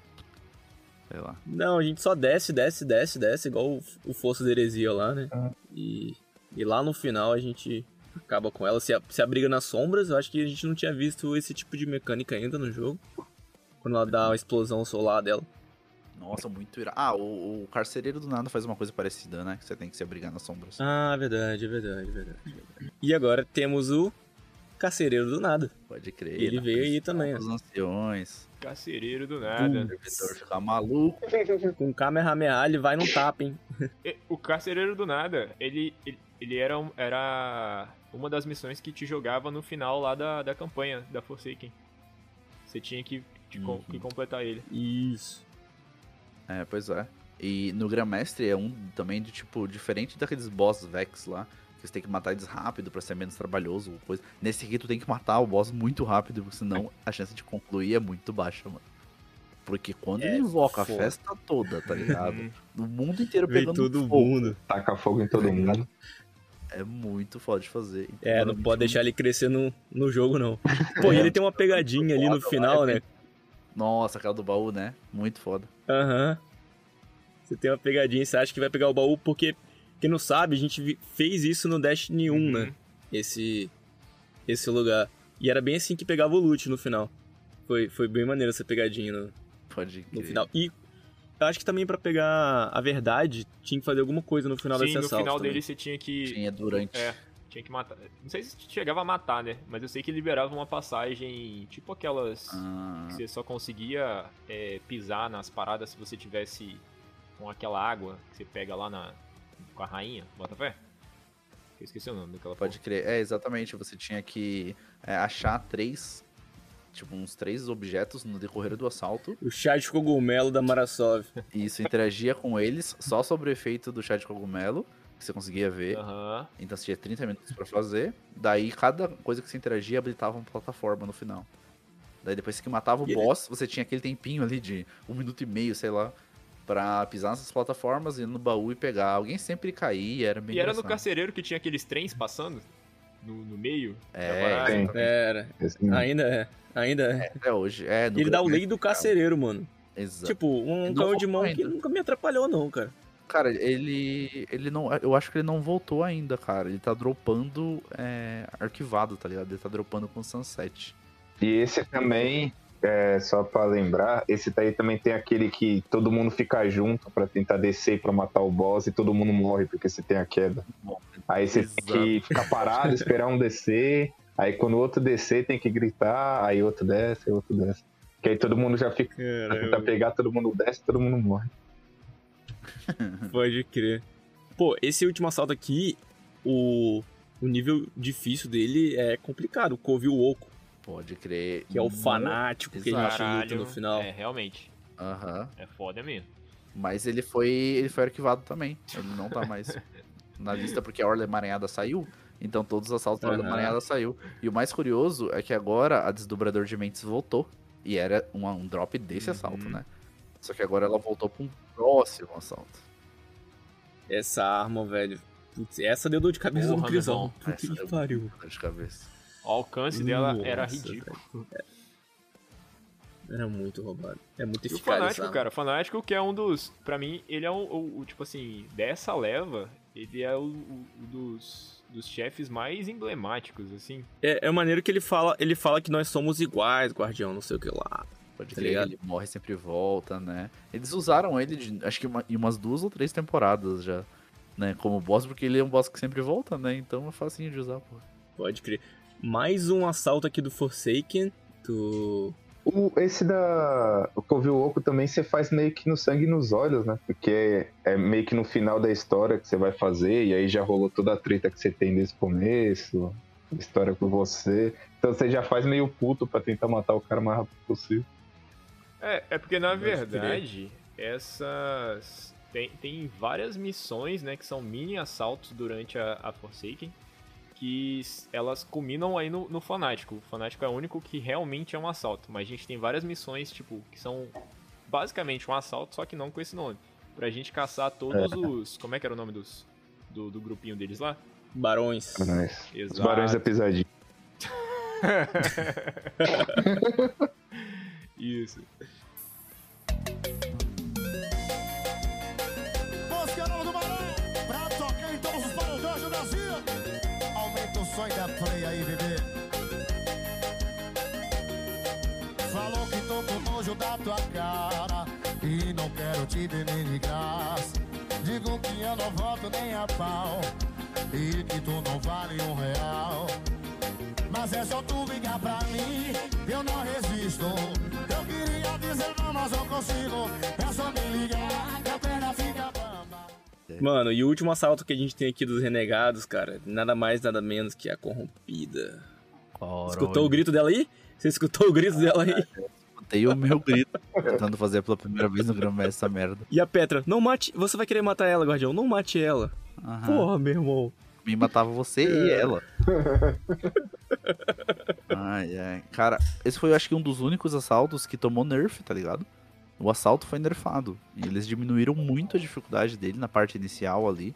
Sei lá. Não, a gente só desce, desce, desce, desce, igual o, o Força da Heresia lá, né? Ah. E, e lá no final a gente acaba com ela. Se, se abriga nas sombras, eu acho que a gente não tinha visto esse tipo de mecânica ainda no jogo. Quando ela dá a explosão solar dela. Nossa, muito irado. Ah, o, o carcereiro do nada faz uma coisa parecida, né? Que você tem que se abrigar nas sombras. Ah, verdade, é verdade, é verdade. é verdade. E agora temos o carcereiro do nada. Pode crer. Ele veio aí também. Os anciões. Carcereiro do O nada. servidor ficar maluco. Com Kamehameha, ele vai num tapa, hein? O carcereiro do nada, ele, ele, ele era, um- era uma das missões que te jogava no final lá da, da campanha da Forsaken. Você tinha que, te com- Uhum. que completar ele. Isso. É, pois é. E no Grandmestre é um também de tipo, diferente daqueles boss Vex lá, que você tem que matar eles rápido pra ser menos trabalhoso ou coisa. Nesse aqui tu tem que matar o boss muito rápido, porque senão a chance de concluir é muito baixa, mano. Porque quando É ele invoca foda. a festa toda, tá ligado? Uhum. No mundo inteiro Vem pegando todo fogo. mundo. Taca fogo em todo mundo. É muito foda de fazer. Então, É, não pode deixar ele crescer no, no jogo, não. Pô, e ele tem uma pegadinha ali no Foda, final, vai, né? Nossa, aquela do baú, né? Muito foda. Aham. Você tem uma pegadinha, você acha que vai pegar o baú, porque, quem não sabe, a gente fez isso no Destiny 1, Uhum. né? Esse, esse lugar. E era bem assim que pegava o loot no final. Foi, foi bem maneiro essa pegadinha no, Pode no final. E eu acho que também pra pegar a verdade, tinha que fazer alguma coisa no final Sim, desse no assalto final também. dele você tinha que. Tinha durante. É, tinha que matar. Não sei se chegava a matar, né? Mas eu sei que liberava uma passagem, tipo aquelas Ah, que você só conseguia é, pisar nas paradas se você tivesse com aquela água que você pega lá na com a rainha, bota fé? Eu esqueci o nome daquela Pode crer. É, exatamente. Você tinha que é, achar três. Tipo, uns três objetos no decorrer do assalto. O chá de cogumelo da Marasov. E isso interagia com eles só sobre o efeito do chá de cogumelo. Que você conseguia ver. Aham. Então você tinha 30 minutos pra fazer. Daí cada coisa que você interagia habilitava uma plataforma no final. Daí depois que matava o E ele- boss, você tinha aquele tempinho ali de um minuto e meio, sei lá. Pra pisar nessas plataformas, ir no baú e pegar. Alguém sempre caía, era bem E era no carcereiro que tinha aqueles trens passando no, no meio. É, Agora- tem. Era. Ainda é. Ainda é. Até hoje. É, ele dá o lei do carcereiro, mano. Exato. Tipo, um canhão de mão voltou que ainda. nunca me atrapalhou, não, cara. Cara, ele. ele não. Eu acho que ele não voltou ainda, cara. Ele tá dropando é, arquivado, tá ligado? Ele tá dropando com Sunset. E esse também, é, só pra lembrar, esse daí também tem aquele que todo mundo fica junto pra tentar descer pra matar o boss e todo mundo morre porque você tem a queda. Aí você tem que ficar parado, esperar um descer. Aí quando o outro descer, tem que gritar. Aí outro desce, outro desce. Que aí todo mundo já fica. Tentar pegar, todo mundo desce, todo mundo morre. Pode crer. Pô, esse último assalto aqui, o, o nível difícil dele é complicado. O Cove o Oco, Pode crer. que é o fanático que a gente luta no final. É, realmente. Aham. É foda mesmo. Mas ele foi. ele foi arquivado também. Ele não tá mais na lista porque a Orla Emaranhada saiu. Então todos os assaltos da Orla. Emaranhada saiu. E o mais curioso é que agora a Desdobrador de Mentes voltou. E era um, um drop desse Uhum. assalto, né? Só que agora ela voltou pra um próximo assalto. Essa arma, velho. Putz, essa deu dor de cabeça Porra, no Crisão. Puta que pariu. dor de cabeça. O alcance dela Nossa, era ridículo. Era muito roubado. É muito E o eficaz Fanático, cara, o Fanático que é um dos. Pra mim, ele é o, o- o, tipo assim, dessa leva, ele é o, dos, dos chefes mais emblemáticos, assim. É, é maneiro que ele fala, ele fala que nós somos iguais, guardião, não sei o que lá. Pode Tá crer, ligado? ele morre sempre volta, né? Eles usaram ele, de, acho que uma- em umas duas ou três temporadas já, né? Como boss, porque ele é um boss que sempre volta, né? Então é facinho de usar, pô. Pode crer. Mais um assalto aqui do Forsaken. Do. O, esse da. O Covil Oco também você faz meio que no sangue e nos olhos, né? Porque é meio que no final da história que você vai fazer, e aí já rolou toda a treta que você tem desde o começo, história com você. Então você já faz meio puto pra tentar matar o cara o mais rápido possível. É, é porque na verdade, essas. Tem, tem várias missões, né, que são mini assaltos durante a, a Forsaken, que elas culminam aí no, no Fanático. O Fanático é o único que realmente é um assalto, mas a gente tem várias missões, tipo, que são basicamente um assalto, só que não com esse nome. Pra gente caçar todos os. Como é que era o nome dos. Do, do grupinho deles lá? Barões. Os Exato. barões da pisadinha. Isso. Som da play aí, bebê. Falou que tô com nojo da tua cara e não quero te ver nem de graça. Digo que eu não volto nem a pau e que tu não vale um real. Mas é só tu ligar pra mim, eu não resisto. Eu queria dizer não, mas não consigo. É só me ligar, que a perna fica. Mano, e o último assalto que a gente tem aqui dos renegados, cara, nada mais, nada menos que a corrompida. Escutou o grito dela aí? Você escutou o grito dela aí? Escutei o meu grito tentando fazer pela primeira vez no Grão essa merda. E a Petra, não mate. Você vai querer matar ela, guardião. Não mate ela. Aham. Porra, meu irmão. Me matava você e ela. ai, ai. Cara, esse foi, eu acho que, um dos únicos assaltos que tomou nerf, tá ligado? O assalto foi nerfado. E eles diminuíram muito a dificuldade dele na parte inicial ali.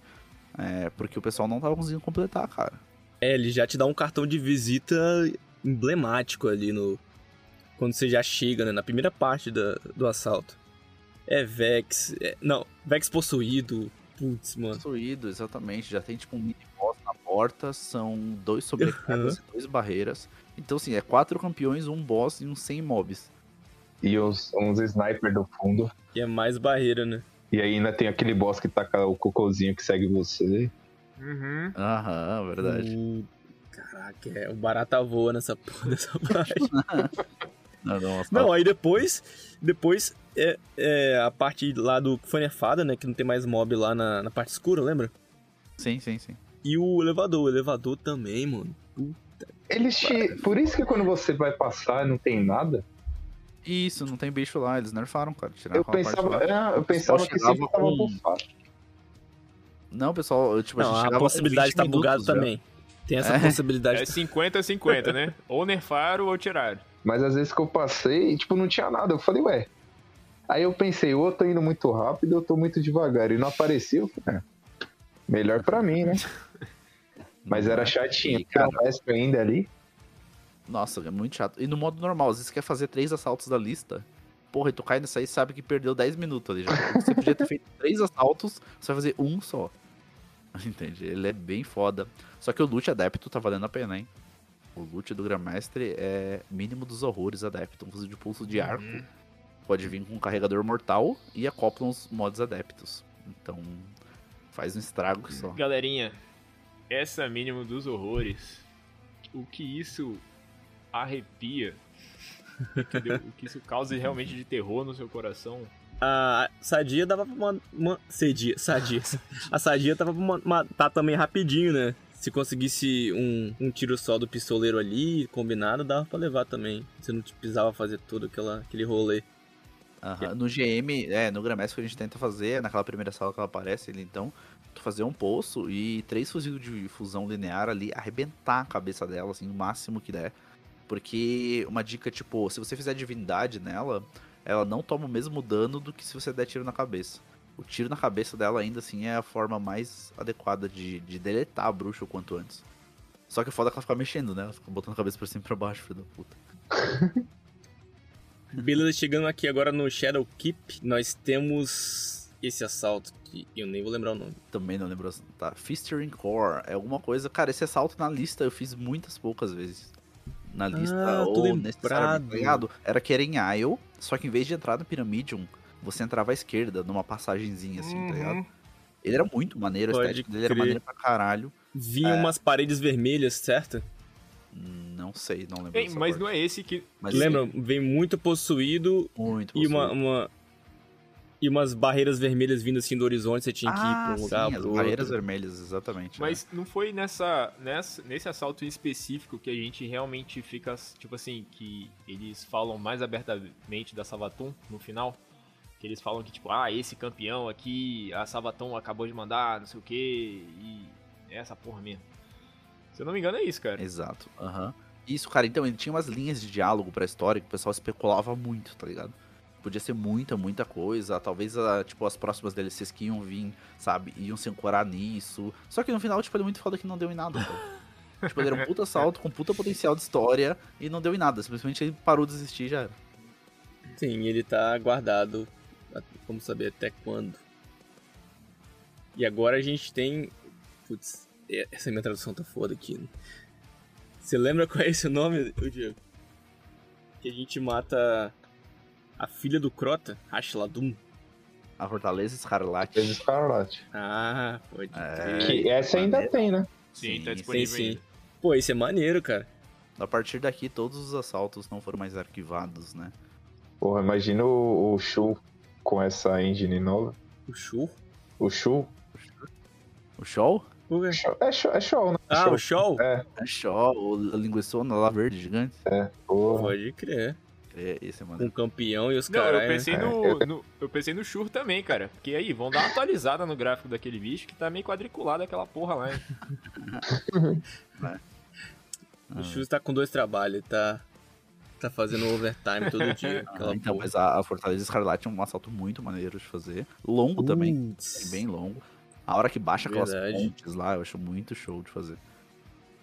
é, porque o pessoal não tava conseguindo completar, cara. É, ele já te dá um cartão de visita emblemático ali no. Quando você já chega, né? Na primeira parte da, do assalto. É Vex. é- não, Vex possuído. Putz, mano. Construído, exatamente. Já tem tipo um mini boss na porta. São dois sobrecargas e dois barreiras. Então, assim, é quatro campeões, um boss e uns 100 mobs. E uns, uns sniper do fundo. E é mais barreira, né? E aí ainda tem aquele boss que taca o cocôzinho que segue você. Uhum. Aham, verdade. O- Caraca, é, o barata voa nessa porra dessa parte. Não, não, Não, aí depois. Depois é, é a parte lá do que foi nerfada, né? Que não tem mais mob lá na, na parte escura, lembra? Sim, sim, sim. E o elevador. O elevador também, mano. Puta. Eles te... Por isso que quando você vai passar e não tem nada, Isso, não tem bicho lá, eles nerfaram, cara. Tiraram eu pensava, é, eu pensava que sempre tava com- bufado. Não, pessoal, eu, tipo, a Não, gente a com possibilidade 20 tá já. também. Tem essa É. possibilidade. É 50-50, né? Ou nerfaram ou tiraram. Mas às vezes que eu passei, tipo, não tinha nada. Eu falei, ué. Aí eu pensei, ou eu tô indo muito rápido, ou eu tô muito devagar. E não apareceu. é, melhor pra mim, né? Mas era chatinho. E, era cara, um mestre ainda ali. Nossa, é muito chato. E no modo normal, às vezes você quer fazer três assaltos da lista. Porra, e tu cai nessa aí e sabe que perdeu 10 minutos ali já. Você podia ter feito três assaltos, você vai fazer um só. Entende? Ele é bem foda. Só que o loot adepto tá valendo a pena, hein? O loot do Grandmestre é mínimo dos horrores adepto. Um fuzil de pulso de arco. Pode vir com um carregador mortal e acopla uns mods adeptos. Então, faz um estrago só. Galerinha, essa mínimo dos horrores, o que isso arrepia, entendeu? o que isso causa realmente de terror no seu coração, A sadia dava pra man- Cedia, sadia. A sadia dava pra matar também rapidinho, né? Se conseguisse um, um tiro só do pistoleiro ali, combinado, dava pra levar também. Você não precisava fazer todo aquela, aquele rolê. Aham, No GM, é, no que a gente tenta fazer, naquela primeira sala que ela aparece ali, então, tu fazer um poço e três fuzis de fusão linear ali, arrebentar a cabeça dela, assim, o máximo que der. Porque uma dica, tipo, se você fizer divindade nela, ela não toma o mesmo dano do que se você der tiro na cabeça. O tiro na cabeça dela ainda assim é a forma mais adequada de, de deletar a bruxa o quanto antes. Só que o foda é que ela fica mexendo, né? Ela fica botando a cabeça pra cima e pra baixo, filho da puta. Beleza, chegando aqui agora no Shadow Keep, nós temos esse assalto que eu nem vou lembrar o nome. Também não lembro. Tá, Fistering Core. É alguma coisa. Cara, esse assalto na lista eu fiz muitas poucas vezes. Na lista, Ah, ou necessariamente, lembrado. tá ligado? Era que era em Isle, só que em vez de entrar no Pyramidium, você entrava à esquerda, numa passagenzinha assim, tá ligado? Ele era muito maneiro, a Pode estética dele era crer. maneiro pra caralho. Vinha umas paredes vermelhas, certo? Não sei, não lembro. Ei, mas parte. não é esse que. Mas Lembra? Vem muito possuído Muito e uma, possuído. uma- E umas barreiras vermelhas vindo assim do horizonte, você tinha que ir Ah, pra um lugar sim, pro as outro. barreiras vermelhas, exatamente. né? Mas não foi nessa, nessa, nesse assalto em específico que a gente realmente fica, tipo assim, que eles falam mais abertamente da Sabaton no final? Que eles falam que, tipo, ah, esse campeão aqui, a Sabaton acabou de mandar, não sei o que, e é essa porra mesmo. Se eu não me engano, é isso, cara. Exato, aham. Isso, cara, então ele tinha umas linhas de diálogo pra história que o pessoal especulava muito, tá ligado? Podia ser muita, muita coisa. Talvez, ah, tipo, as próximas DLCs que iam vir, sabe, iam se ancorar nisso. Só que no final, tipo, ele é muito foda que não deu em nada, tipo, ele era um puta salto com puta potencial de história e não deu em nada. Simplesmente ele parou de existir e já era. Sim, ele tá guardado. Vamos saber até quando. E agora a gente tem. Putz, essa minha tradução tá foda aqui. né? Você lembra qual é esse nome, Diego? Que a gente mata a filha do Crota, Ashladum. A Fortaleza Escarlate. Fez Escarlate. Ah, pode É. Que essa ainda maneiro. tem, né? Sim, tá Sim, disponível sim, sim. ainda. Pô, isso é maneiro, cara. A partir daqui, todos os assaltos não foram mais arquivados, né? Porra, imagina o, o Shu com essa engine nova. O Shu? O Shu. O show? O quê? É show, é show né? Ah, show. o Show? É, É show, a linguiçona lá verde gigante. é. Porra. Pode crer. É, esse é Um campeão e os caras. eu pensei É, no, eu- no- Eu pensei no Shur também, cara. Porque aí, vão dar uma atualizada no gráfico daquele bicho que tá meio quadriculado aquela porra lá, hein? O Chus tá com dois trabalhos, tá. Tá fazendo overtime todo dia. Aquela então, porra. mas a, a Fortaleza Escarlate é um assalto muito maneiro de fazer. Longo também, Putz. bem longo. A hora que baixa aquelas Verdade. pontes lá, eu acho muito show de fazer.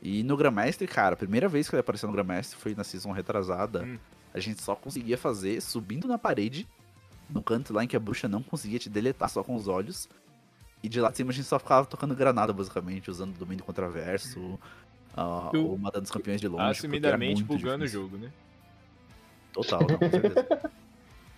E no Grandmestre, cara, a primeira vez que ele apareceu no Grandmestre foi na season retrasada. Hum. A gente só conseguia fazer subindo na parede, no canto lá em que a bruxa não conseguia te deletar só com os olhos. E de lá de cima a gente só ficava tocando granada, basicamente, usando domínio contraverso, ah, Eu- ou matando os campeões de longe. Assumidamente bugando o difícil. jogo, né? Total, não, com certeza.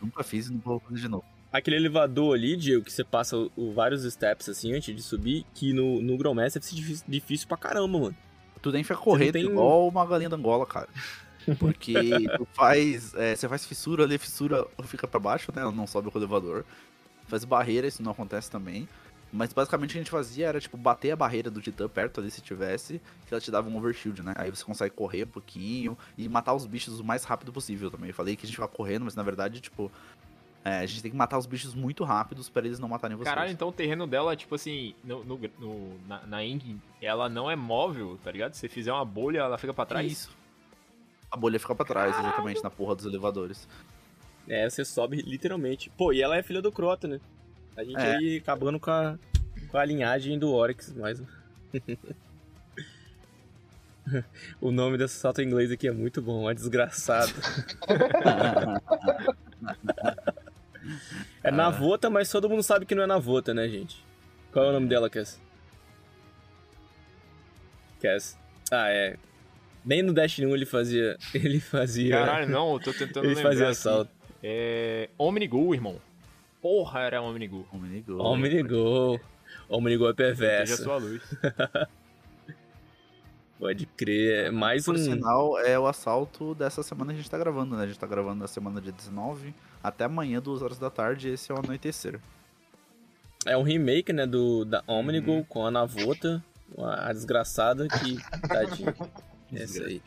Nunca fiz e não vou fazer de novo. Aquele elevador ali, Diego, que você passa o, o- vários steps assim antes de subir, que no, no Gromess deve ser difícil, difícil pra caramba, mano. Tu nem fica correndo tem- igual uma galinha da Angola, cara. Porque tu faz. é, você faz fissura ali, a fissura fica pra baixo, né? Ela não sobe com o elevador. Faz barreira, isso não acontece também. Mas basicamente o que a gente fazia era, tipo, bater a barreira do Titã perto ali se tivesse, que ela te dava um overshield, né? Aí você consegue correr um pouquinho e matar os bichos o mais rápido possível também. Eu falei que a gente vai correndo, mas na verdade, tipo. é, a gente tem que matar os bichos muito rápidos pra eles não matarem vocês. Caralho, então o terreno dela, tipo assim, no, no, no- na, na Ing, ela não é móvel, tá ligado? Se você fizer uma bolha, ela fica pra trás. Isso. A bolha fica pra trás, exatamente, na porra dos elevadores. É, você sobe literalmente. Pô, e ela é filha do Crota, né? A gente É. aí acabando com a, com a linhagem do Oryx, mas. o nome desse salto em inglês aqui é muito bom, é desgraçado. É Navota, mas todo mundo sabe que não é Navota, né, gente? Qual é o nome dela, Cass? Cass. Ah, é. Nem no Dash 1 ele fazia. Ele fazia. Caralho, não, eu tô tentando ele lembrar fazia aqui. salto. É... Omnigul, irmão. Porra, era Omnigul. Omnigol. Omnigol. Omnigol é perverso. sua luz. Pode crer. É mais Por um. sinal, é o assalto dessa semana que a gente tá gravando, né? A gente tá gravando na semana dia 19. Até amanhã, 2 horas da tarde, esse é o anoitecer. É um remake, né? Do, da Omnigol Uhum. com a Navota. A desgraçada que. Tadinha. Essa aí.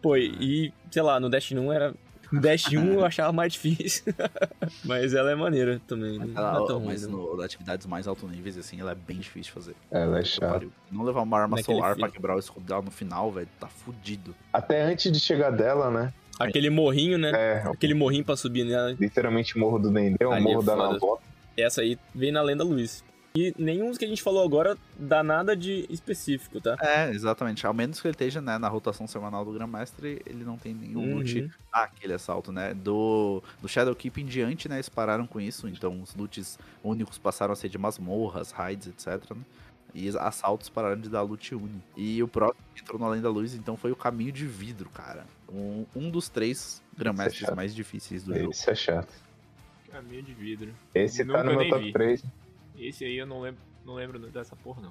Pô, e, sei lá, no Dash 1 era. No Dash 1 eu achava mais difícil. Mas ela é maneira também. Né? Ela, Não é tão ruim, mas não. no, atividades mais alto níveis, assim, ela é bem difícil de fazer. Ela é chata. Não levar uma arma Naquele solar filme. pra quebrar o escudo dela no final, velho, tá fudido. Até antes de chegar dela, né? Aquele morrinho, né? É, Aquele morrinho pra subir nela. literalmente Morro do Dendê, o é Morro da foda. Navota. Essa aí vem na lenda Luz. E nenhum dos que a gente falou agora dá nada de específico, tá? É, exatamente. Ao menos que ele esteja né, na rotação semanal do Grandmestre, ele não tem nenhum Uhum. loot aquele assalto, né? Do, do Shadowkeep em diante, né? Eles pararam com isso. Então os loots únicos passaram a ser de masmorras, raids, etc. Né? E os assaltos pararam de dar loot único. E o próximo que entrou na Além da Luz, então, foi o Caminho de Vidro, cara. Um, um dos três Grandmestres chato. mais difíceis do jogo. Esse é chato. Caminho de vidro. Esse Nunca tá no meu top vi. 3. Esse aí eu não lembro, não lembro dessa porra, não.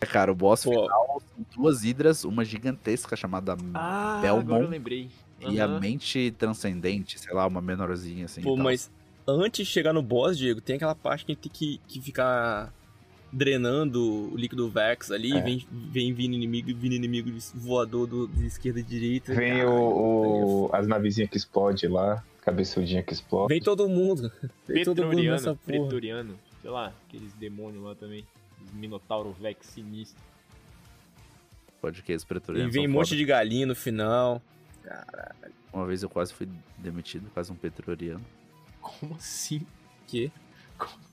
É, cara, o boss Pô. final são duas hidras, uma gigantesca chamada Ah, Belmont agora eu lembrei. e a mente transcendente, sei lá, uma menorzinha assim. Pô, mas antes de chegar no boss, Diego, tem aquela parte que a gente tem que, que ficar drenando o líquido Vex ali, É. vem, vem vindo inimigo, vindo inimigo voador do, de esquerda e direita. Vem Caralho, o, o- as navezinhas que explode lá, cabeçudinha que explode. Vem todo mundo. Vem todo mundo nessa porra. Pretoriano. Sei lá, aqueles demônios lá também. Os Minotauro Vex sinistro. Pode que E pretorianos vem um são monte foda. de galinha no final. Uma vez eu quase fui demitido, quase um pretoriano. Como assim? Que?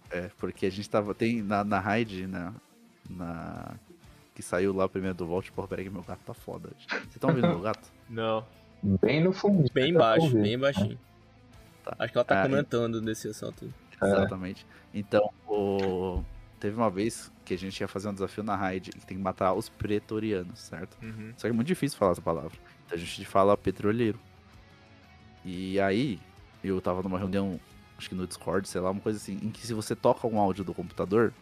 É, porque a gente tava. Tem na, na raid, né? Na. Que saiu lá primeiro do Vault, porra, peraí que meu gato tá foda. Vocês estão ouvindo meu gato? Não. Bem no fundo. Bem dá pra baixo, ouvir. bem baixinho. Tá. Acho que ela tá Ah, e- comentando desse assalto. É. Exatamente. Então, o... teve uma vez que a gente ia fazer um desafio na raid que tem que matar os pretorianos, certo? Uhum. Só que é muito difícil falar essa palavra. Então a gente fala petroleiro. E aí, eu tava numa reunião, acho que no Discord, sei lá, uma coisa assim, em que se você toca um áudio do computador,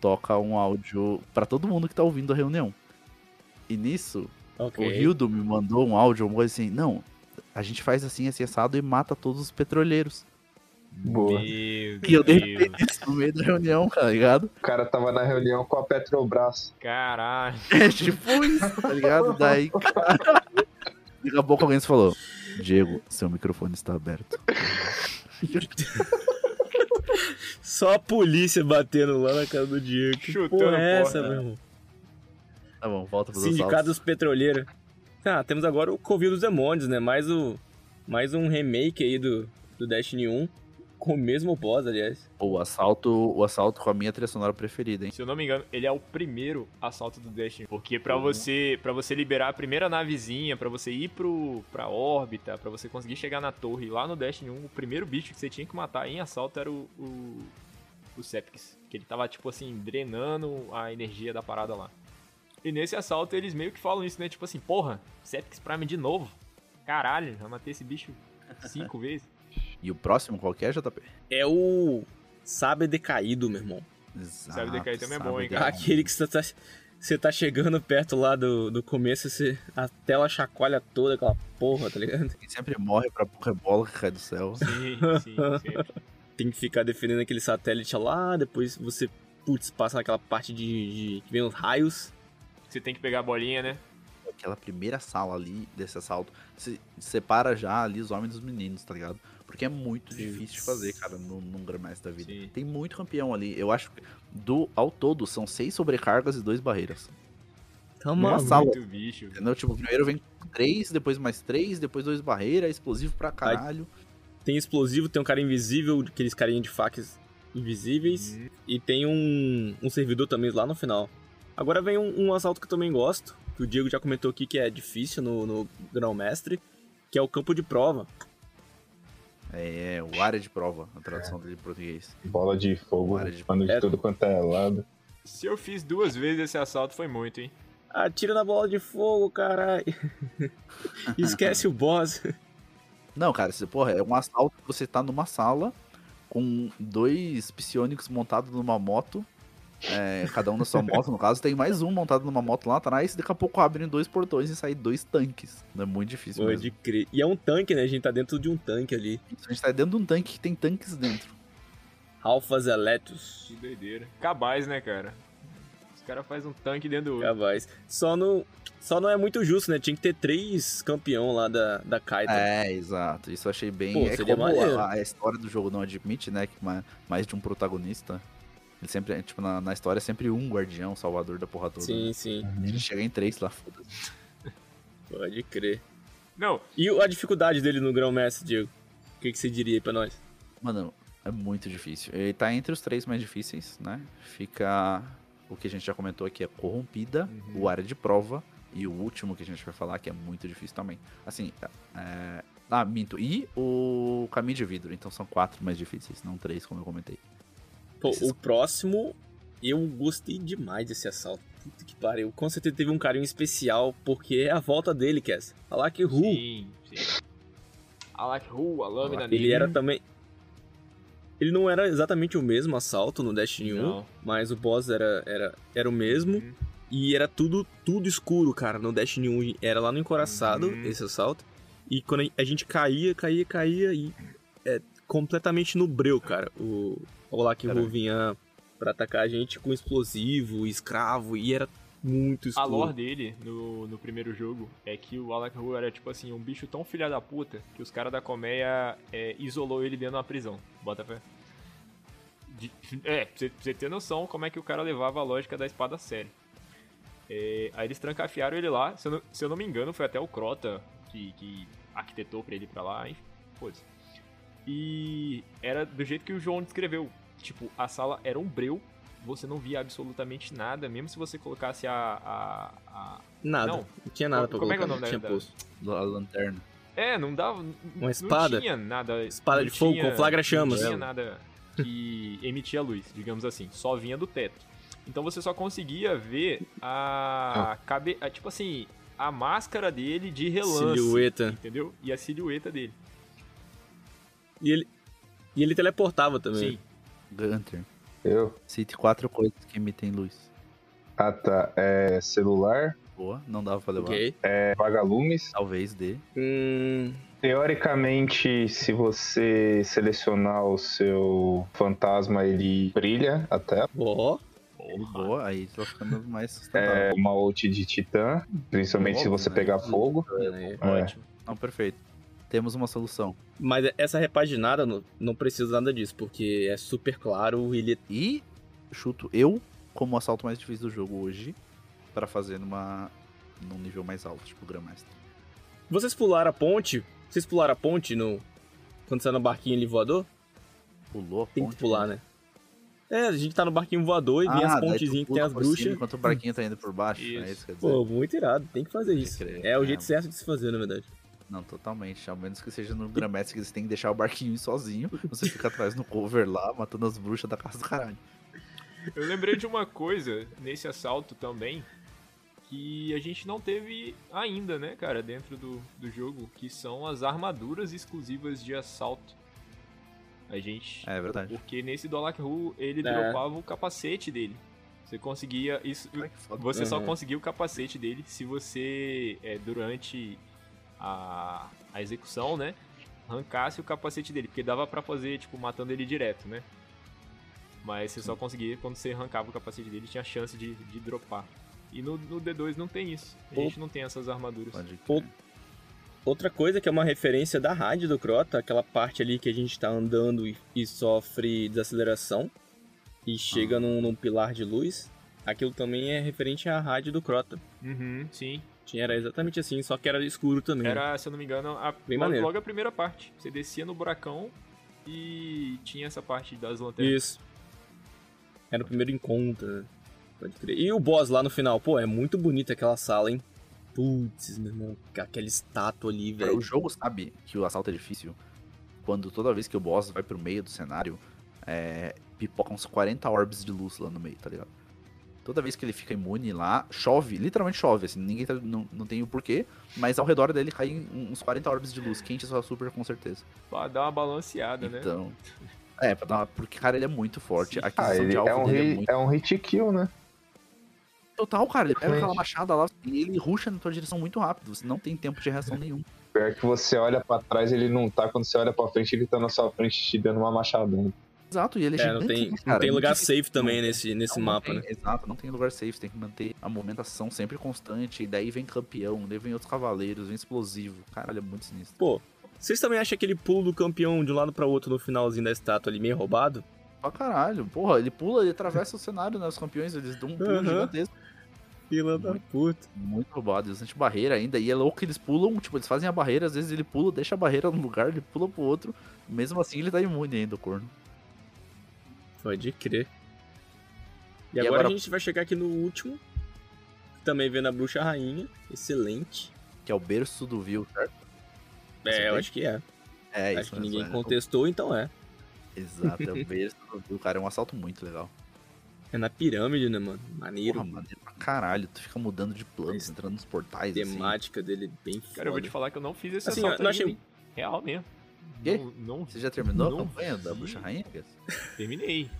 toca um áudio pra todo mundo que tá ouvindo a reunião. E nisso, Ok. o Hildo me mandou um áudio, uma coisa assim, não, a gente faz assim, assim, assado e mata todos os petroleiros. Boa. Meu E eu dei Deus. isso no meio da reunião, tá ligado? O cara tava na reunião com a Petrobras. Caralho. É tipo isso, tá ligado? Daí, cara. Daqui a pouco alguém falou: Diego, seu microfone está aberto. Só a polícia batendo lá na casa do Diego. Que Chutando porra é essa, meu irmão? Tá bom, volta pros Sindicato dos Petroleiros. Ah, temos agora o Covil dos Demônios, né? Mais, o, mais um remake aí do, do Destiny 1. Com o mesmo boss, aliás. O assalto, o assalto com a minha trilha sonora preferida, hein? Se eu não me engano, ele é o primeiro assalto do Destiny. Porque pra Uhum. você para você liberar a primeira navezinha, pra você ir pro, pra órbita, pra você conseguir chegar na torre lá no Destiny 1, o primeiro bicho que você tinha que matar em assalto era o, o, o Sepix. Que ele tava, tipo assim, drenando a energia da parada lá. E nesse assalto eles meio que falam isso, né? Tipo assim, porra, Sepix Prime de novo. Caralho, já matei esse bicho cinco vezes. E o próximo qual que é, JP? É o Saber Decaído, meu irmão. Exato, Sabe decair também é sabe bom, hein, cara? Aquele que você tá, você tá chegando perto lá do, do começo, você, a tela chacoalha toda, aquela porra, tá ligado? Sempre morre pra Pokébola que cai do céu. Sim, sim, sempre. Tem que ficar defendendo aquele satélite lá, depois você, putz, passa naquela parte de, de que vem os raios. Você tem que pegar a bolinha, né? Aquela primeira sala ali desse assalto, se separa já ali os homens dos meninos, tá ligado? Porque é muito Sim. difícil de fazer, cara, num, num Grandmaster da vida. Sim. Tem muito campeão ali. Eu acho que do, ao todo são seis sobrecargas e dois barreiras. Tá Uma sala. Muito bicho. Entendeu? Tipo, primeiro vem três, depois mais três, depois dois barreiras, explosivo pra caralho. Tem explosivo, tem um cara invisível, aqueles carinha de facas invisíveis. Uhum. E tem um, um servidor também lá no final. Agora vem um, um assalto que eu também gosto, que o Diego já comentou aqui que é difícil no, no Grão-Mestre, que é o campo de prova. É, o área de prova, a tradução dele em português. Bola de fogo, Para de- pano de É. tudo quanto é lado. Se eu fiz duas vezes esse assalto, foi muito, hein? Atira na bola de fogo, caralho. Esquece o boss. Não, cara, você, porra, é um assalto que você tá numa sala com dois psionicos montados numa moto. É, cada um na sua moto, no caso, tem mais um montado numa moto lá atrás, daqui a pouco abrem dois portões e saem dois tanques. Não é muito difícil mesmo. Crer. E é um tanque, né? A gente tá dentro de um tanque ali. A gente tá dentro de um tanque que tem tanques dentro. Alphas Electus. Que doideira. Cabaz, né, cara? Os caras fazem um tanque dentro do outro. Só não, só não é muito justo, né? Tinha que ter três campeão lá da, da Kaita. É, exato. Isso eu achei bem. Pô, é seria como a, a história do jogo não admite, né? Que ma- mais de um protagonista. Ele sempre, tipo, na, na história é sempre um guardião, salvador da porra toda. Sim, né? sim. Ele chega em três lá, foda-se. Pode crer. Não, E a dificuldade dele no Grão-Mestre, Diego? O que, que você diria aí pra nós? Mano, é muito difícil. Ele tá entre os três mais difíceis, né? Fica o que a gente já comentou aqui, é corrompida, Uhum. o área de prova e o último que a gente vai falar, que é muito difícil também. Assim, é... Ah, minto. E o caminho de vidro. Então são quatro mais difíceis, não três, como eu comentei. Pô, Esses- o próximo, eu gostei demais desse assalto. Puta que pariu. Com certeza teve um carinho especial, porque é a volta dele, Cass. Que Ru, sim, sim. Like who, a lâmina ele era também... Ele não era exatamente o mesmo assalto no Destiny 1, Não. mas o boss era, era, era o mesmo. Uhum. E era tudo, tudo escuro, cara. No Destiny 1 era lá no encoraçado, Uhum. esse assalto. E quando a gente caía, caía, caía e é completamente no breu, cara. O Olak vinha pra atacar a gente com explosivo, escravo, e era muito A escuro. lore dele no, no primeiro jogo é que o Alec Hu era tipo assim, um bicho tão filha da puta que os caras da colmeia é, isolou ele dentro da prisão. Bota fé. De- é, pra você, pra você ter noção como é que o cara levava a lógica da espada a sério. É, aí eles trancafiaram ele lá, se eu, não, se eu não me engano, foi até o Crota que, que arquitetou pra ele ir pra lá, enfim, foda-se. E era do jeito que o João descreveu. Tipo, a sala era um breu, você não via absolutamente nada, mesmo se você colocasse a. a, a- Nada. Não. Não, tinha nada pra Como é que é colocar, o nome tinha da- posto. A lanterna. É, não dava. Uma espada? Não tinha nada. Espada não de fogo com flagra-chamas. Não tinha nada que emitia luz, digamos assim. Só vinha do teto. Então você só conseguia ver a. Cabe, a, tipo assim, a máscara dele de relance. Silhueta. Entendeu? E a silhueta dele. E ele, e ele teleportava também. Sim. Gunter. Eu? Cite quatro coisas que emitem luz. Ah, tá. É celular, Boa, não dava pra levar. Ok. É, vagalumes. Talvez dê. Hum, Teoricamente, se você selecionar o seu fantasma, ele brilha até. ó. Boa, aí tá ficando mais sustentável. É uma ult de titã, principalmente se Óbvio, você né? pegar fogo. É, É. Ótimo. Não, perfeito. Temos uma solução. Mas essa repaginada não, não precisa nada disso, porque é super claro, ele E chuto eu como o assalto mais difícil do jogo hoje pra fazer numa num nível mais alto, tipo Grandmaster. Vocês pularam a ponte? Vocês pularam a ponte no. Quando você tá no barquinho ali voador? Pulou a Tem ponte, que pular, né? né? É, a gente tá no barquinho voador e vem as Ah, pontezinhas que tem as bruxas. Enquanto o barquinho tá indo por baixo, Isso. é isso que quer dizer? Pô, muito irado, tem que fazer isso. crer. É o É. jeito certo de se fazer, na verdade. Não, totalmente. Ao menos que seja no que você tem que deixar o barquinho sozinho. Você fica atrás no cover lá, matando as bruxas da casa do caralho. Eu lembrei de uma coisa nesse assalto também que a gente não teve ainda, né, cara, dentro do, do jogo, que são as armaduras exclusivas de assalto. A gente. É verdade. Porque nesse Dolak Ru ele É. dropava o capacete dele. Você conseguia. Isso, Ai, você só Uhum. conseguia o capacete dele se você, é, durante a, a execução, né, arrancasse o capacete dele. Porque dava pra fazer, tipo, matando ele direto, né? Mas você só conseguia quando você arrancava o capacete dele, tinha chance de, de dropar. E no, no D2 não tem isso. A gente não tem essas armaduras. Outra coisa que é uma referência da rádio do Crota, aquela parte ali que a gente tá andando e, e sofre desaceleração e chega Ah. num, num pilar de luz, aquilo também é referente à rádio do Crota. Uhum, sim. Tinha, era exatamente assim, só que era escuro também. Era, se eu não me engano, a, Bem logo, logo a primeira parte. Você descia no buracão e tinha essa parte das lanternas. Isso. Era o primeiro encontro? Pode crer. E o boss lá no final, pô, é muito bonita aquela sala, hein? Putz, meu irmão, aquela estátua ali, velho. O jogo sabe que o assalto é difícil quando toda vez que o boss vai pro meio do cenário, é, pipoca uns 40 orbs de luz lá no meio, tá ligado? Toda vez que ele fica imune lá, chove, literalmente chove, assim, ninguém tá- não, não tem o porquê, mas ao redor dele caem uns 40 orbs de luz, quente só super com certeza. Pra dar uma balanceada, né? Então. É, pra dar uma, porque, cara, ele é muito forte. Sim. A Ah, aquisição ele de alvo é um, dele é hit, muito é um hit kill, né? total, cara. Ele pega aquela machada lá e ele rusha na tua direção muito rápido. Você não tem tempo de reação nenhum. Pior que você olha pra trás, ele não tá. Quando você olha pra frente, ele tá na sua frente te dando uma machadona. Exato, e ele é, É, gigante, não tem, né, não cara? tem lugar difícil. safe também nesse, nesse Não, não mapa, tem, né? Exato, não tem lugar safe, tem que manter a movimentação sempre constante, e daí vem campeão, daí vem outros cavaleiros, vem explosivo. Caralho, é muito sinistro. Pô, vocês também acham aquele pulo do campeão de um lado pra outro no finalzinho da estátua ali meio roubado? Pra caralho, porra, ele pula, ele atravessa o cenário, né? Os campeões, eles dão um pulo Aham. gigantesco. Fila da puta. Muito roubado, eles de barreira ainda, e é louco que eles pulam, tipo, eles fazem a barreira, às vezes ele pula, deixa a barreira num lugar, ele pula pro outro, mesmo assim ele tá imune ainda, o corno. Pode crer. E, E agora, agora- a gente vai chegar aqui no último. Também vendo a bruxa rainha. Excelente. Que é o berço do Vil, certo? Você É, eu tem? acho que é. É, acho isso que mesmo, ninguém é. contestou, então é. Exato, é o berço do Vil, cara, é um assalto muito legal. É na pirâmide, né, mano? Maneiro. Porra, mano, é pra caralho, tu fica mudando de planos, entrando nos portais, a assim. temática dele é bem foda. Cara, eu vou te falar que eu não fiz esse Assim, assalto eu não achei-? Real mesmo. Quê? Não, não Você já terminou Não a campanha da vi. Bruxa Rainha? Terminei.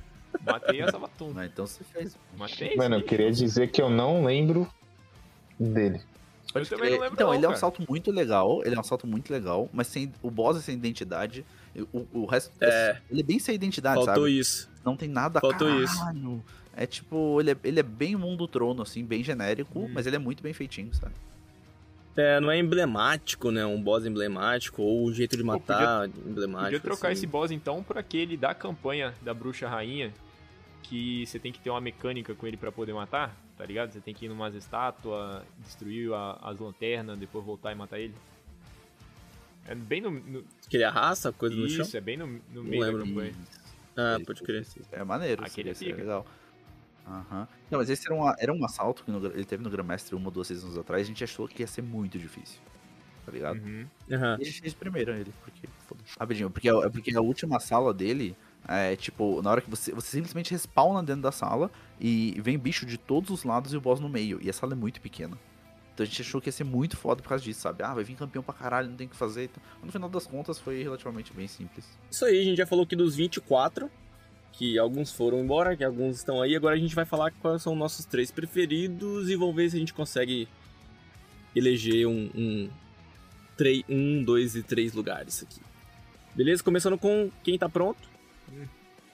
Matei a Sabatum. Não, então você fez. Matei Mano, eu queria dizer que eu não lembro dele. Pode também crer. não lembro Então, não, ele é um cara. salto muito legal, ele é um salto muito legal, mas sem, o boss é sem identidade, o, o resto, É. ele é bem sem identidade, Faltou sabe? isso. Não tem nada, Faltou caralho. É tipo, ele é, ele é bem mundo trono, assim, bem genérico, Hum. mas ele é muito bem feitinho, sabe? É, não é emblemático, né? Um boss emblemático, ou o jeito de Pô, matar emblemático. Podia trocar assim. esse boss então por aquele da campanha da Bruxa Rainha, que você tem que ter uma mecânica com ele pra poder matar, tá ligado? Você tem que ir numas estátuas, destruir a- as lanternas, depois voltar e matar ele. É bem no. no- Que ele arrasta coisa no chão? isso, é bem no, no meio lembro. da campanha. Ah, pode crer. É maneiro, Aquele é é legal. Aham. Não, mas esse era, uma, era um assalto que no- ele teve no Grandmaster uma ou duas seasons atrás, a gente achou que ia ser muito difícil. Tá ligado? Uhum. Aham. E ele fez primeiro ele, porque. foda-se. Rapidinho, porque, a- porque a última sala dele é tipo, na hora que você. Você simplesmente respawna dentro da sala e vem bicho de todos os lados e o boss no meio. E a sala é muito pequena. Então a gente achou que ia ser muito foda por causa disso, sabe? Ah, vai vir campeão pra caralho, não tem o que fazer. Então, no final das contas foi relativamente bem simples. Isso aí, a gente já falou aqui dos 24, que alguns foram embora, que alguns estão aí. Agora a gente vai falar quais são nossos três preferidos e vamos ver se a gente consegue eleger um, um, três, um, dois e três lugares aqui. Beleza? Começando com quem tá pronto.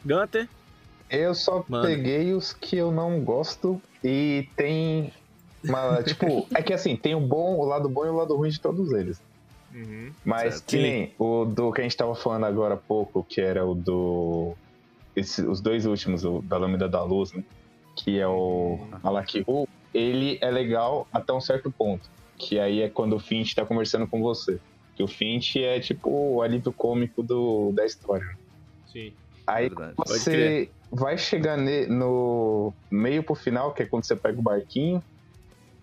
Gunter. Eu só Mano. peguei os que eu não gosto e tem. Uma, tipo, é que assim, tem o bom, o lado bom e o lado ruim de todos eles. Uhum. Mas Certo. que nem o do que a gente tava falando agora há pouco, que era o do. Esse- os dois últimos, o da Lâmina da Luz, né? Que é o Alakiru, ele é legal até um certo ponto. Que aí é quando o Finch tá conversando com você. Que o Finch é tipo o alívio cômico do, da história. Sim. Aí Verdade. Pode você vai chegar ne- no meio pro final, que é quando você pega o barquinho.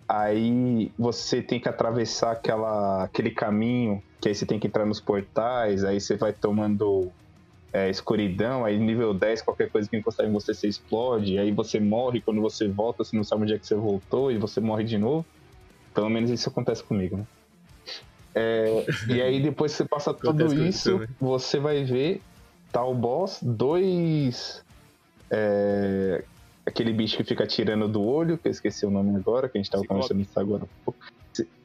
Aí você tem que atravessar aquela, aquele caminho, que aí você tem que entrar nos portais, aí você vai tomando é, escuridão, aí nível 10, qualquer coisa que encostar em você, você explode, aí você morre, quando você volta, você não sabe onde é que você voltou, e você morre de novo. Pelo menos isso acontece comigo, né? É, e aí depois que você passa tudo isso, também. você vai ver tá o boss, dois. é, aquele bicho que fica tirando do olho, que eu esqueci o nome agora, que a gente tava Ciclope. conversando isso agora. pouco.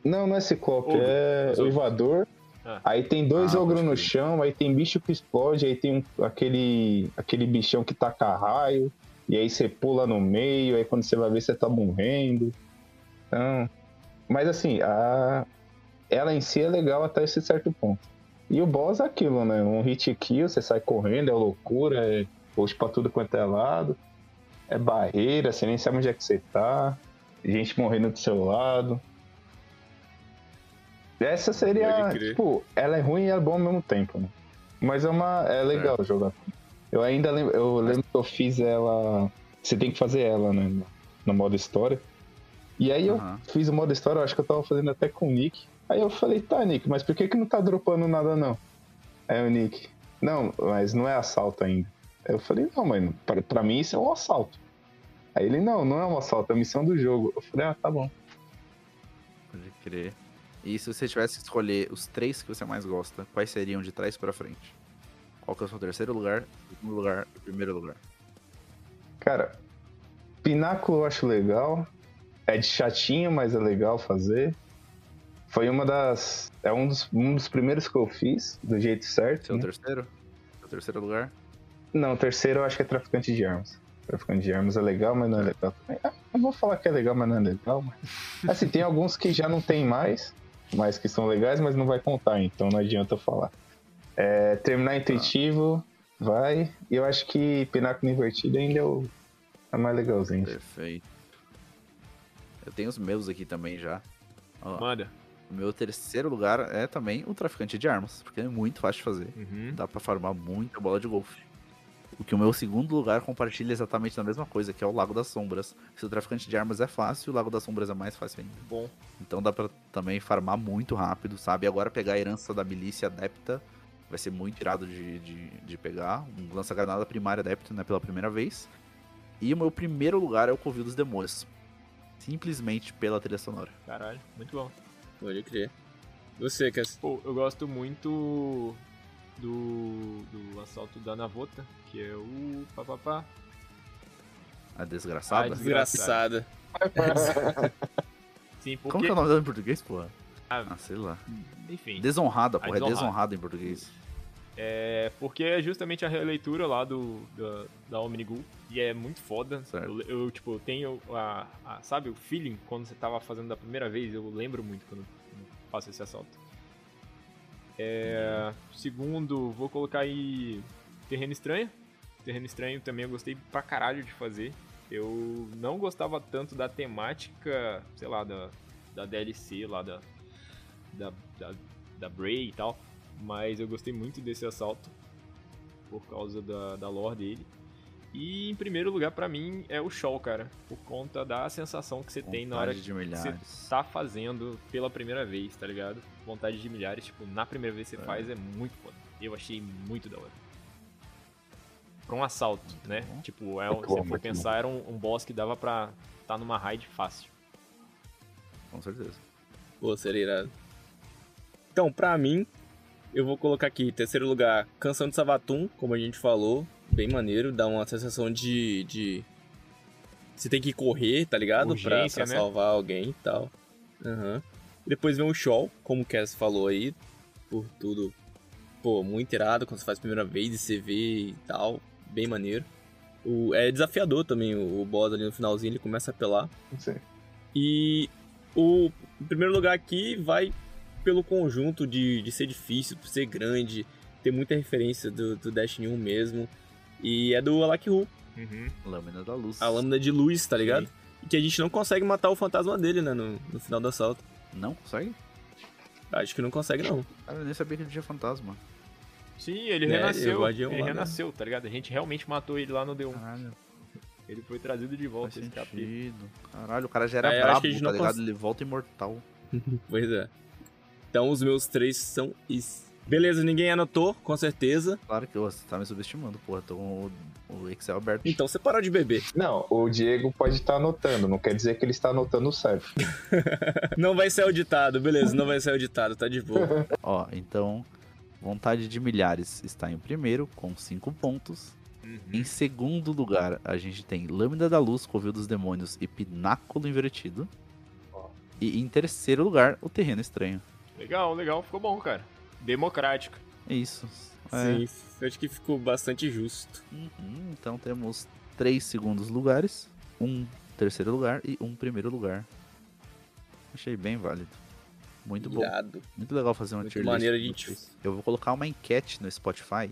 Não, não é Ciclope, Ogro. é o. Ivador. Ah. Aí tem dois Ah, ogros no chão, aí tem bicho que explode, aí tem um- aquele, aquele bichão que taca raio, e aí você pula no meio, aí quando você vai ver você tá morrendo. Então. Mas assim, a... ela em si é legal até esse certo ponto. E o boss é aquilo, né? Um hit kill, você sai correndo, é loucura, é puxa pra tudo quanto é lado. É barreira, você nem sabe onde é que você tá. Gente morrendo do seu lado. Essa seria, tipo, ela é ruim e é bom ao mesmo tempo, né? Mas é uma. É legal jogar. Eu ainda lembro, eu lembro que eu fiz ela. Você tem que fazer ela, né? No, modo história. E aí eu Aham. fiz o modo história, eu acho que eu tava fazendo até com o Nick. Aí eu falei, tá, Nick, mas por que que não tá dropando nada não? Aí o Nick, não, mas não é assalto ainda. Aí eu falei, não, mano, pra, pra mim isso é um assalto. Aí ele, não, não é um assalto, é a missão do jogo. Eu falei, ah, tá bom. Pode crer. E se você tivesse que escolher os três que você mais gosta, quais seriam de trás pra frente? Qual que é o seu terceiro lugar, segundo lugar e primeiro lugar? Cara, Pináculo eu acho legal. É de chatinho, mas é legal fazer. Foi uma das. É um dos, um dos primeiros que eu fiz, do jeito certo. Seu né? terceiro? Seu terceiro lugar? Não, o terceiro eu acho que é traficante de armas. Traficante de armas é legal, mas não é legal também. Ah, eu vou falar que é legal, mas não é legal. Mas... Assim, tem alguns que já não tem mais, mas que são legais, mas não vai contar, então não adianta eu falar. É, terminar intuitivo, vai. E eu acho que Pináculo Invertido ainda é o é mais legalzinho. Perfeito. Eu tenho os meus aqui também já. Ó, Manda. o meu terceiro lugar é também o traficante de armas, porque é muito fácil de fazer. Uhum. Dá pra farmar muita bola de golfe. O que o meu segundo lugar compartilha exatamente da mesma coisa, que é o Lago das Sombras. Se o traficante de armas é fácil, o Lago das Sombras é mais fácil ainda. Bom. Então dá pra também farmar muito rápido, sabe? Agora pegar a herança da milícia adepta vai ser muito irado de, de, de pegar. Um lança-granada primário adepto, né? Pela primeira vez. E o meu primeiro lugar é o Covil dos Demônios. Simplesmente pela trilha sonora. Caralho, muito bom. Pode crer. Você, Cass. Pô, eu gosto muito do, do assalto da Navota, que é o papapá. A desgraçada. Ah, Desgraçada. Sim, porque... Como que é o nome dela em português, porra? Ah, Ah, sei lá. enfim. Desonrada, A porra. É desonrada. desonrada em português. É porque é justamente a releitura lá do, da, da Omnigul. E é muito foda. Certo. Eu, eu, tipo, tenho a, a- Sabe o feeling quando você tava fazendo da primeira vez? Eu lembro muito quando, quando faço esse assalto. É, segundo, vou colocar aí Terreno Estranho. Terreno Estranho também eu gostei pra caralho de fazer. Eu não gostava tanto da temática, sei lá, da, da DLC lá, da, da, da, da Bray e tal. Mas eu gostei muito desse assalto por causa da, da lore dele. E em primeiro lugar, pra mim, é o Shaw, cara. Por conta da sensação que você tem na hora Vontade que de você tá fazendo pela primeira vez, tá ligado? Vontade de milhares, tipo, na primeira vez que você É. faz é muito foda. Eu achei muito da hora. Pra um assalto, né? bom. Tipo, é, Muito se bom, for muito pensar, era um, um boss que dava pra tá numa raid fácil. Com certeza. Pô, seria irado. Então, pra mim, eu vou colocar aqui, terceiro lugar, Canção de Savatum, como a gente falou. Bem maneiro, dá uma sensação de. de... Você tem que correr, tá ligado? pra, Urgência, pra né? salvar alguém e tal. Aham. Depois vem o Shaw, como o Cass falou aí, por tudo, pô, muito irado quando você faz a primeira vez e você vê e tal, bem maneiro. O, é desafiador também o, o boss ali no finalzinho, ele começa a apelar. Sei. E o em primeiro lugar aqui vai pelo conjunto de, de ser difícil, ser grande, ter muita referência do, do Destiny 1 mesmo. E é do Alak Hu, Uhum. Lâmina da luz. a lâmina de luz, tá ligado? E que a gente não consegue matar o fantasma dele, né, no, no final do assalto. Não consegue? Acho que não consegue, não. Cara, eu nem sabia que ele tinha fantasma. Sim, ele É, renasceu. eu guardei um Ele lá, né? renasceu, tá ligado? A gente realmente matou ele lá no D1. Caralho, Ele foi trazido de faz volta esse capítulo. Caralho, o cara já era É, brabo, tá ligado? cons- Ele volta imortal. Pois é. Então os meus três são isso. Beleza, ninguém anotou, com certeza. Claro que você tá me subestimando, porra. Tô com o, o Excel aberto. Então você parou de beber. Não, o Diego pode estar anotando, não quer dizer que ele está anotando certo. Não vai ser auditado, beleza, não vai ser auditado, tá de boa. Ó, então, Vontade de Milhares está em primeiro, com 5 pontos. Uhum. Em segundo lugar, a gente tem Lâmina da Luz, Covil dos Demônios e Pináculo Invertido. E em terceiro lugar, O Terreno Estranho. Legal, legal, ficou bom, cara. Democrático. É isso. É. Sim, eu acho que ficou bastante justo. Uhum, então temos três segundos lugares, um terceiro lugar e um primeiro lugar. Achei bem válido. Muito bom. Irado. Muito legal fazer uma Muito tier list maneiro a com gente-. Eu vou colocar uma enquete no Spotify.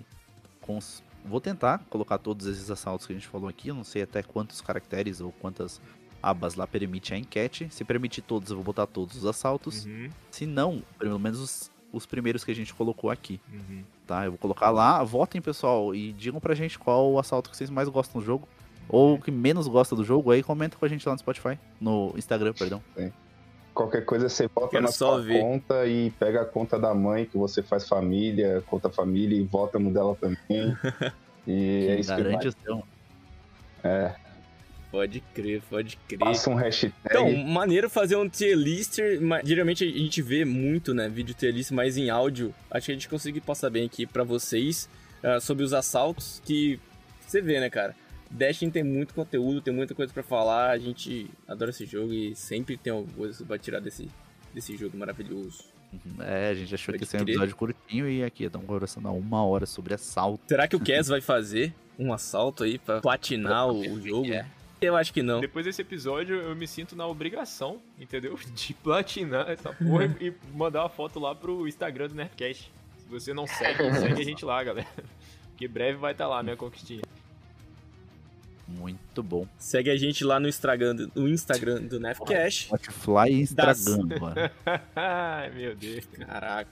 Com os- Vou tentar colocar todos esses assaltos que a gente falou aqui. Eu não sei até quantos caracteres ou quantas abas lá permite a enquete. Se permitir todos, eu vou botar todos os assaltos. Uhum, Se não, pelo menos os, os primeiros que a gente colocou aqui. uhum. Tá? Eu vou colocar lá. Votem, pessoal, e digam pra gente qual o assalto que vocês mais gostam do jogo. Ou o que menos gosta do jogo. Aí comenta com a gente lá no Spotify. No Instagram, perdão. Qualquer coisa você bota Quero na sua ver. conta e pega a conta da mãe que você faz família, conta família e vota no dela também. E é isso que garante vai. o seu. É, Pode crer, pode crer. passa um hashtag. Então, maneiro fazer um tier lister, mas geralmente a gente vê muito, né, vídeo tier list, mas em áudio, acho que a gente consegue passar bem aqui pra vocês ah, sobre os assaltos que você vê, né, cara. Destiny tem muito conteúdo, tem muita coisa pra falar, a gente adora esse jogo e sempre tem alguma coisa pra tirar desse, desse jogo maravilhoso. Uhum. É, a gente achou Pode que ia ser um episódio curtinho e aqui estamos conversando há uma hora sobre assalto. Será que o Cass vai fazer um assalto aí pra platinar o, o jogo? Eu acho que não. Depois desse episódio, eu me sinto na obrigação, entendeu? De platinar essa porra e mandar uma foto lá pro Instagram do Nerdcast. Se você não segue, segue a gente lá, galera. Que breve vai estar lá, minha conquistinha. Muito bom. Segue a gente lá no Instagram, do- no Instagram do Nefcash. Spotify e Das- Instagram, mano. Ai, meu Deus. Caraca.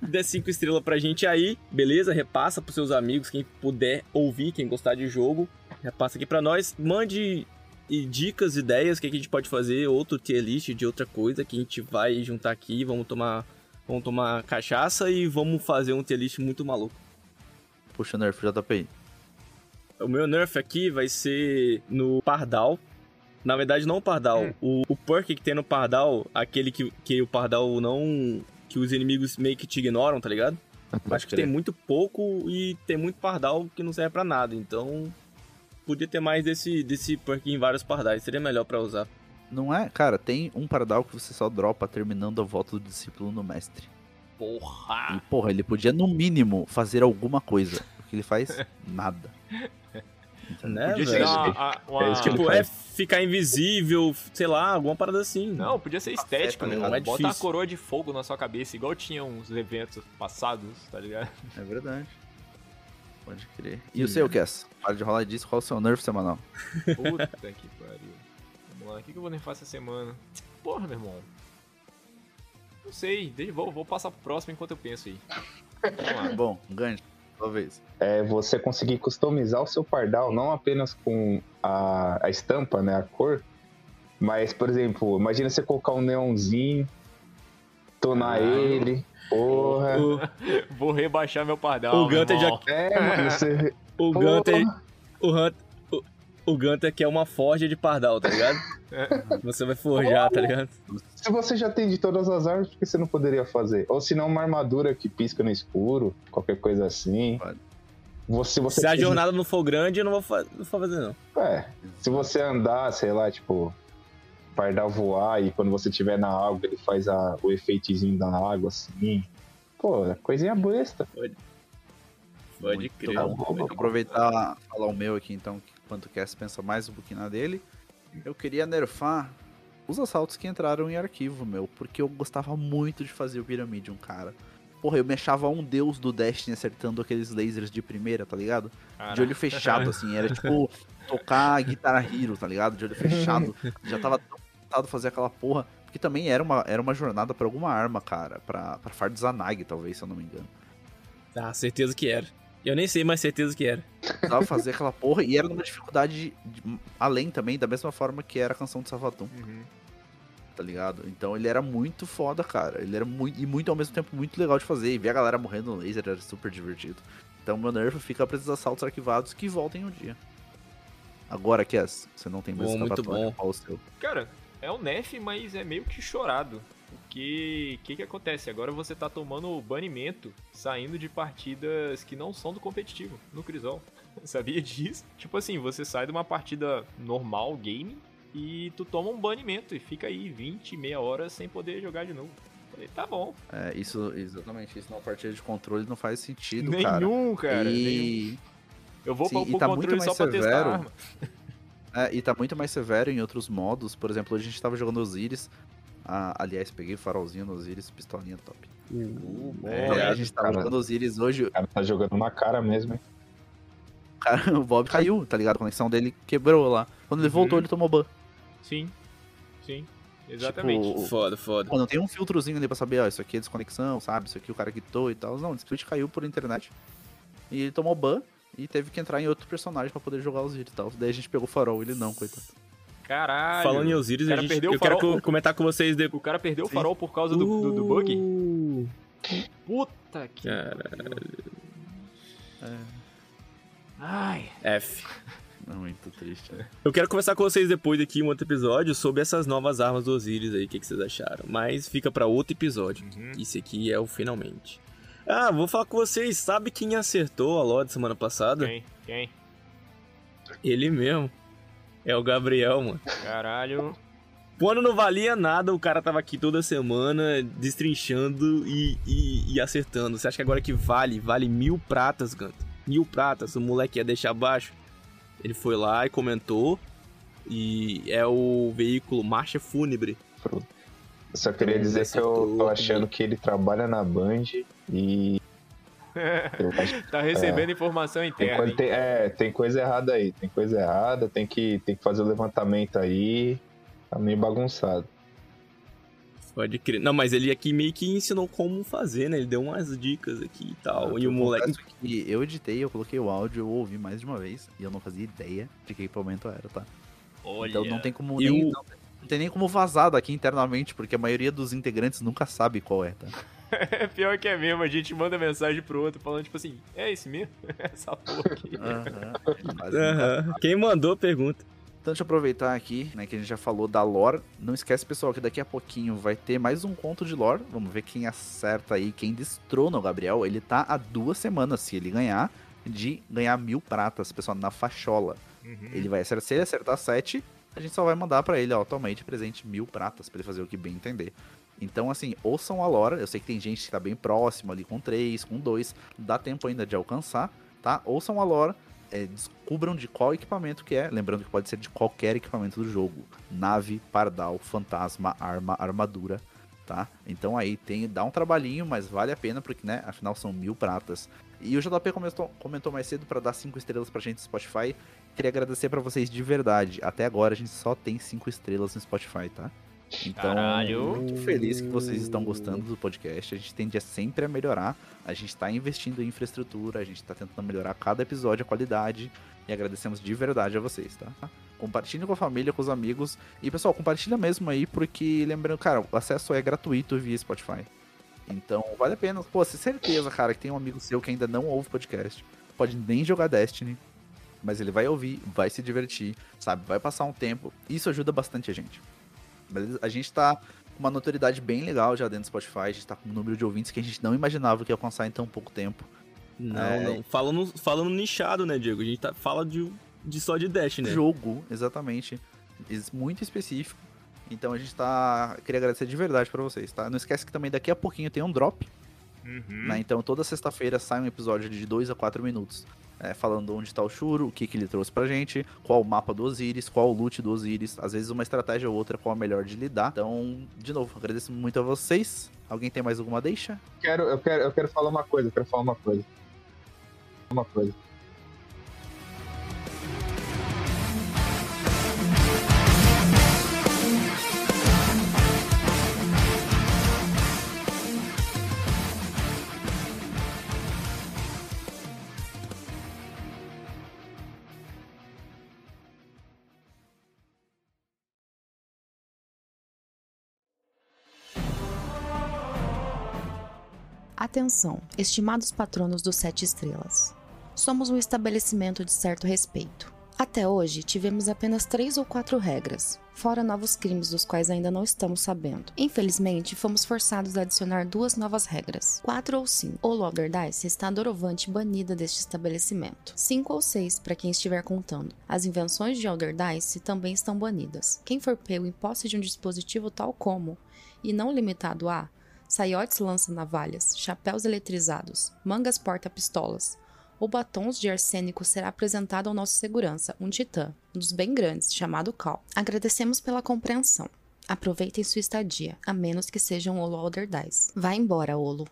Dê cinco estrelas pra gente aí, beleza? Repassa pros seus amigos, quem puder ouvir, quem gostar de jogo. Repassa aqui pra nós. Mande e dicas, ideias, o que, que a gente pode fazer, outro tier list de outra coisa que a gente vai juntar aqui. Vamos tomar, vamos tomar cachaça e vamos fazer um tier list muito maluco. Puxa, Nerf, JP. O meu nerf aqui vai ser no Pardal. Na verdade, não o Pardal. O, o perk que tem no Pardal, aquele que, que o Pardal não. que os inimigos meio que te ignoram, tá ligado? Acho que tem muito pouco e tem muito Pardal que não serve pra nada. Então. Podia ter mais desse, desse perk em vários Pardais. Seria melhor pra usar. Não é? Cara, tem um Pardal que você só dropa terminando a volta do discípulo no mestre. Porra! E, porra, ele podia, no mínimo, fazer alguma coisa. Porque ele faz nada. Né, Podia ser uma, uma- É que Tipo, é ficar invisível, sei lá, alguma parada assim. Não, podia ser estético, tá né? ligado? É Bota difícil. a coroa de fogo na sua cabeça, igual tinha uns eventos passados, tá ligado? É verdade. Pode crer. E o seu, Cass? Para de rolar disso, qual é o seu nerf semanal? Puta que pariu. Vamos lá, o que, que eu vou nerfar essa semana? Porra, meu irmão. Não sei, vou, vou passar pro próximo enquanto eu penso aí. Vamos lá. Bom, gancho, talvez. É você conseguir customizar o seu pardal, não apenas com a, a estampa, né, a cor, mas, por exemplo, imagina você colocar um neonzinho, tonar Ah. ele, porra. O, Vou rebaixar meu pardal. O Gunter já-. É, mano, você... o. Gunter. O Hunter. O, Gunter que é uma forja de Pardal, tá ligado? É. Você vai forjar, tá ligado? Se você já tem de todas as armas, por que você não poderia fazer? Ou se não, uma armadura que pisca no escuro, qualquer coisa assim. Você, você Se a jornada não for grande, eu não vou, fa- não vou fazer, não. É, se você andar, sei lá, tipo, Pardal voar e quando você estiver na água ele faz a, o efeitozinho da água assim. Pô, coisinha besta. Pode Muito crer. bom. Bom. Vou aproveitar e falar o meu aqui, então, que quanto o Cass pensa mais um pouquinho na dele. Eu queria nerfar os assaltos que entraram em arquivo, meu, porque eu gostava muito de fazer o Pyramidium, cara. Porra, eu me achava um deus do Destiny acertando aqueles lasers de primeira, tá ligado? De olho fechado, assim, era tipo tocar Guitar Hero, tá ligado? De olho fechado. Já tava tão tentado fazer aquela porra. Porque também era uma, era uma jornada pra alguma arma, cara. Pra, pra Fardzanag, talvez, se eu não me engano. Ah, certeza que era. Eu nem sei, mas certeza que era. Precisava fazer aquela porra e era numa dificuldade de- de- além também, da mesma forma que era a canção de Savatum, Uhum. tá ligado? Então ele era muito foda, cara. Ele era muito, e muito ao mesmo tempo muito legal de fazer. E ver a galera morrendo no laser era super divertido. Então meu nerf fica pra esses assaltos arquivados que voltem um dia. Agora, Cass, você não tem mais Bom, muito bom. qual o seu? Cara, é um nerf, mas é meio que chorado. Porque o que, que acontece? Agora você tá tomando banimento saindo de partidas que não são do competitivo no Crisol. Sabia disso? Tipo assim, você sai de uma partida normal, game, e tu toma um banimento e fica aí 20, meia hora sem poder jogar de novo. Falei, tá bom. É, isso, exatamente, isso numa partida de controle não faz sentido, cara. nenhum, cara. nenhum. e... Eu vou Sim, pro, pro tá muito controle mais só pra testar severo. a arma. É, e tá muito mais severo em outros modos. Por exemplo, hoje a gente tava jogando Osiris. Ah, aliás, peguei o farolzinho no Osiris, pistolinha top. É, bom, a gente tava cara. jogando Osiris hoje, O cara tá jogando na cara mesmo, hein? cara, o Bob caiu, tá ligado? A conexão dele quebrou lá. Quando ele Uhum. voltou, ele tomou ban. Sim. Sim. Exatamente. Tipo, Foda, foda. Quando tem um filtrozinho ali pra saber, ó, isso aqui é desconexão, sabe? Isso aqui o cara quitou e tal. Não, o Split caiu por internet. E ele tomou ban e teve que entrar em outro personagem pra poder jogar Osiris e tal. Daí a gente pegou o farol, ele não, coitado. Caralho. Falando em Osiris, a gente, perdeu eu o quero farol. co- comentar com vocês depois. O cara perdeu o farol por causa do, do, do bug? Uh, Puta que. Caralho. Ai. F. Não, muito triste. né? Eu quero conversar com vocês depois aqui em um outro episódio sobre essas novas armas do Osiris aí, o que, que vocês acharam. Mas fica pra outro episódio. Uhum. Esse aqui é o finalmente. Ah, vou falar com vocês. Sabe quem acertou a LOD semana passada? Quem? Quem? Ele mesmo. É o Gabriel, mano. Caralho. Quando não valia nada, o cara tava aqui toda semana destrinchando e, e- e acertando. Você acha que agora que vale? Vale mil pratas, Ganto. Mil pratas. O moleque ia deixar abaixo. Ele foi lá e comentou. E é o veículo Marcha Fúnebre. Eu só queria dizer que eu tô achando que ele trabalha na Band e. eu acho tá recebendo informação tem, interna. hein? tem- é, tem coisa errada aí. Tem coisa errada, tem que, tem que fazer o levantamento aí. Tá meio bagunçado. Pode crer. Não, mas ele aqui meio que ensinou como fazer, né? Ele deu umas dicas aqui e tal. e Eu o moleque. que eu editei, eu coloquei o áudio, eu ouvi mais de uma vez e eu não fazia ideia de que equipamento era, tá? Olha. Então não tem como nem, o- não, não tem nem como vazar daqui internamente, porque a maioria dos integrantes nunca sabe qual é, tá? É pior que é mesmo, a gente manda mensagem pro outro falando, tipo assim, é esse mesmo? Essa porra aqui. Nunca Aham. Quem mandou pergunta. Então deixa eu aproveitar aqui, né, que a gente já falou da lore. Não esquece, pessoal, que daqui a pouquinho vai ter mais um conto de lore. Vamos ver quem acerta aí, quem destrona o Gabriel. Ele tá há duas semanas, se ele ganhar, de ganhar mil pratas, pessoal, na fachola. Uhum. Ele vai acertar, se ele acertar sete, a gente só vai mandar pra ele, ó, atualmente, presente mil pratas, pra ele fazer o que bem entender. Então, assim, ouçam a lore. Eu sei que tem gente que tá bem próximo ali com três, com dois. Dá tempo ainda de alcançar, tá? Ouçam a lore. é, descubram de qual equipamento que é. Lembrando que pode ser de qualquer equipamento do jogo. Nave, pardal, fantasma, arma, armadura, tá? Então aí tem, dá um trabalhinho, mas vale a pena, porque, né, afinal são mil pratas. E o JP comentou, comentou mais cedo pra dar cinco estrelas pra gente no Spotify. Queria agradecer pra vocês de verdade. Até agora a gente só tem cinco estrelas no Spotify, tá? Então, Caralho. muito feliz que vocês estão gostando do podcast. A gente tende a sempre a melhorar. A gente está investindo em infraestrutura, a gente está tentando melhorar cada episódio, a qualidade. E agradecemos de verdade a vocês, tá? Compartilhe com a família, com os amigos. E pessoal, compartilha mesmo aí, porque lembrando, cara, o acesso é gratuito via Spotify. Então, vale a pena. Pô, certeza, cara, que tem um amigo seu que ainda não ouve podcast. Pode nem jogar Destiny. Mas ele vai ouvir, vai se divertir, sabe? Vai passar um tempo. Isso ajuda bastante a gente. Beleza? A gente tá com uma notoriedade bem legal já dentro do Spotify. A gente tá com um número de ouvintes que a gente não imaginava que ia alcançar em tão pouco tempo. Não, É. não. Falando, falando nichado, né, Diego? A gente tá, fala de, de só de Dash, né? Jogo, exatamente. Muito específico. Então a gente tá. Queria agradecer de verdade pra vocês, tá? Não esquece que também daqui a pouquinho tem um drop, Uhum. né? Então toda sexta-feira sai um episódio de 2 a 4 minutos. é, falando onde tá o Shuro, o que, que ele trouxe pra gente, qual o mapa do Osiris, qual o loot do Osiris, às vezes uma estratégia ou outra, qual a melhor de lidar. Então, de novo, agradeço muito a vocês. Alguém tem mais alguma deixa? Quero, eu, quero, eu quero falar uma coisa, eu quero falar uma coisa. Uma coisa. Atenção, estimados patronos dos Sete Estrelas. Somos um estabelecimento de certo respeito. Até hoje, tivemos apenas três ou quatro regras, fora novos crimes dos quais ainda não estamos sabendo. Infelizmente, fomos forçados a adicionar duas novas regras, quatro ou cinco. O Dice está doravante banida deste estabelecimento. Cinco ou seis, para quem estiver contando. As invenções de Elder Dice também estão banidas. Quem for pego em posse de um dispositivo tal como, e não limitado a, saiotes lança-navalhas, chapéus eletrizados, mangas porta-pistolas ou batons de arsênico será apresentado ao nosso segurança, um titã, um dos bem grandes, chamado Cal. Agradecemos pela compreensão. Aproveitem sua estadia, a menos que seja um Olo Alder Dice. Vá embora, Olo.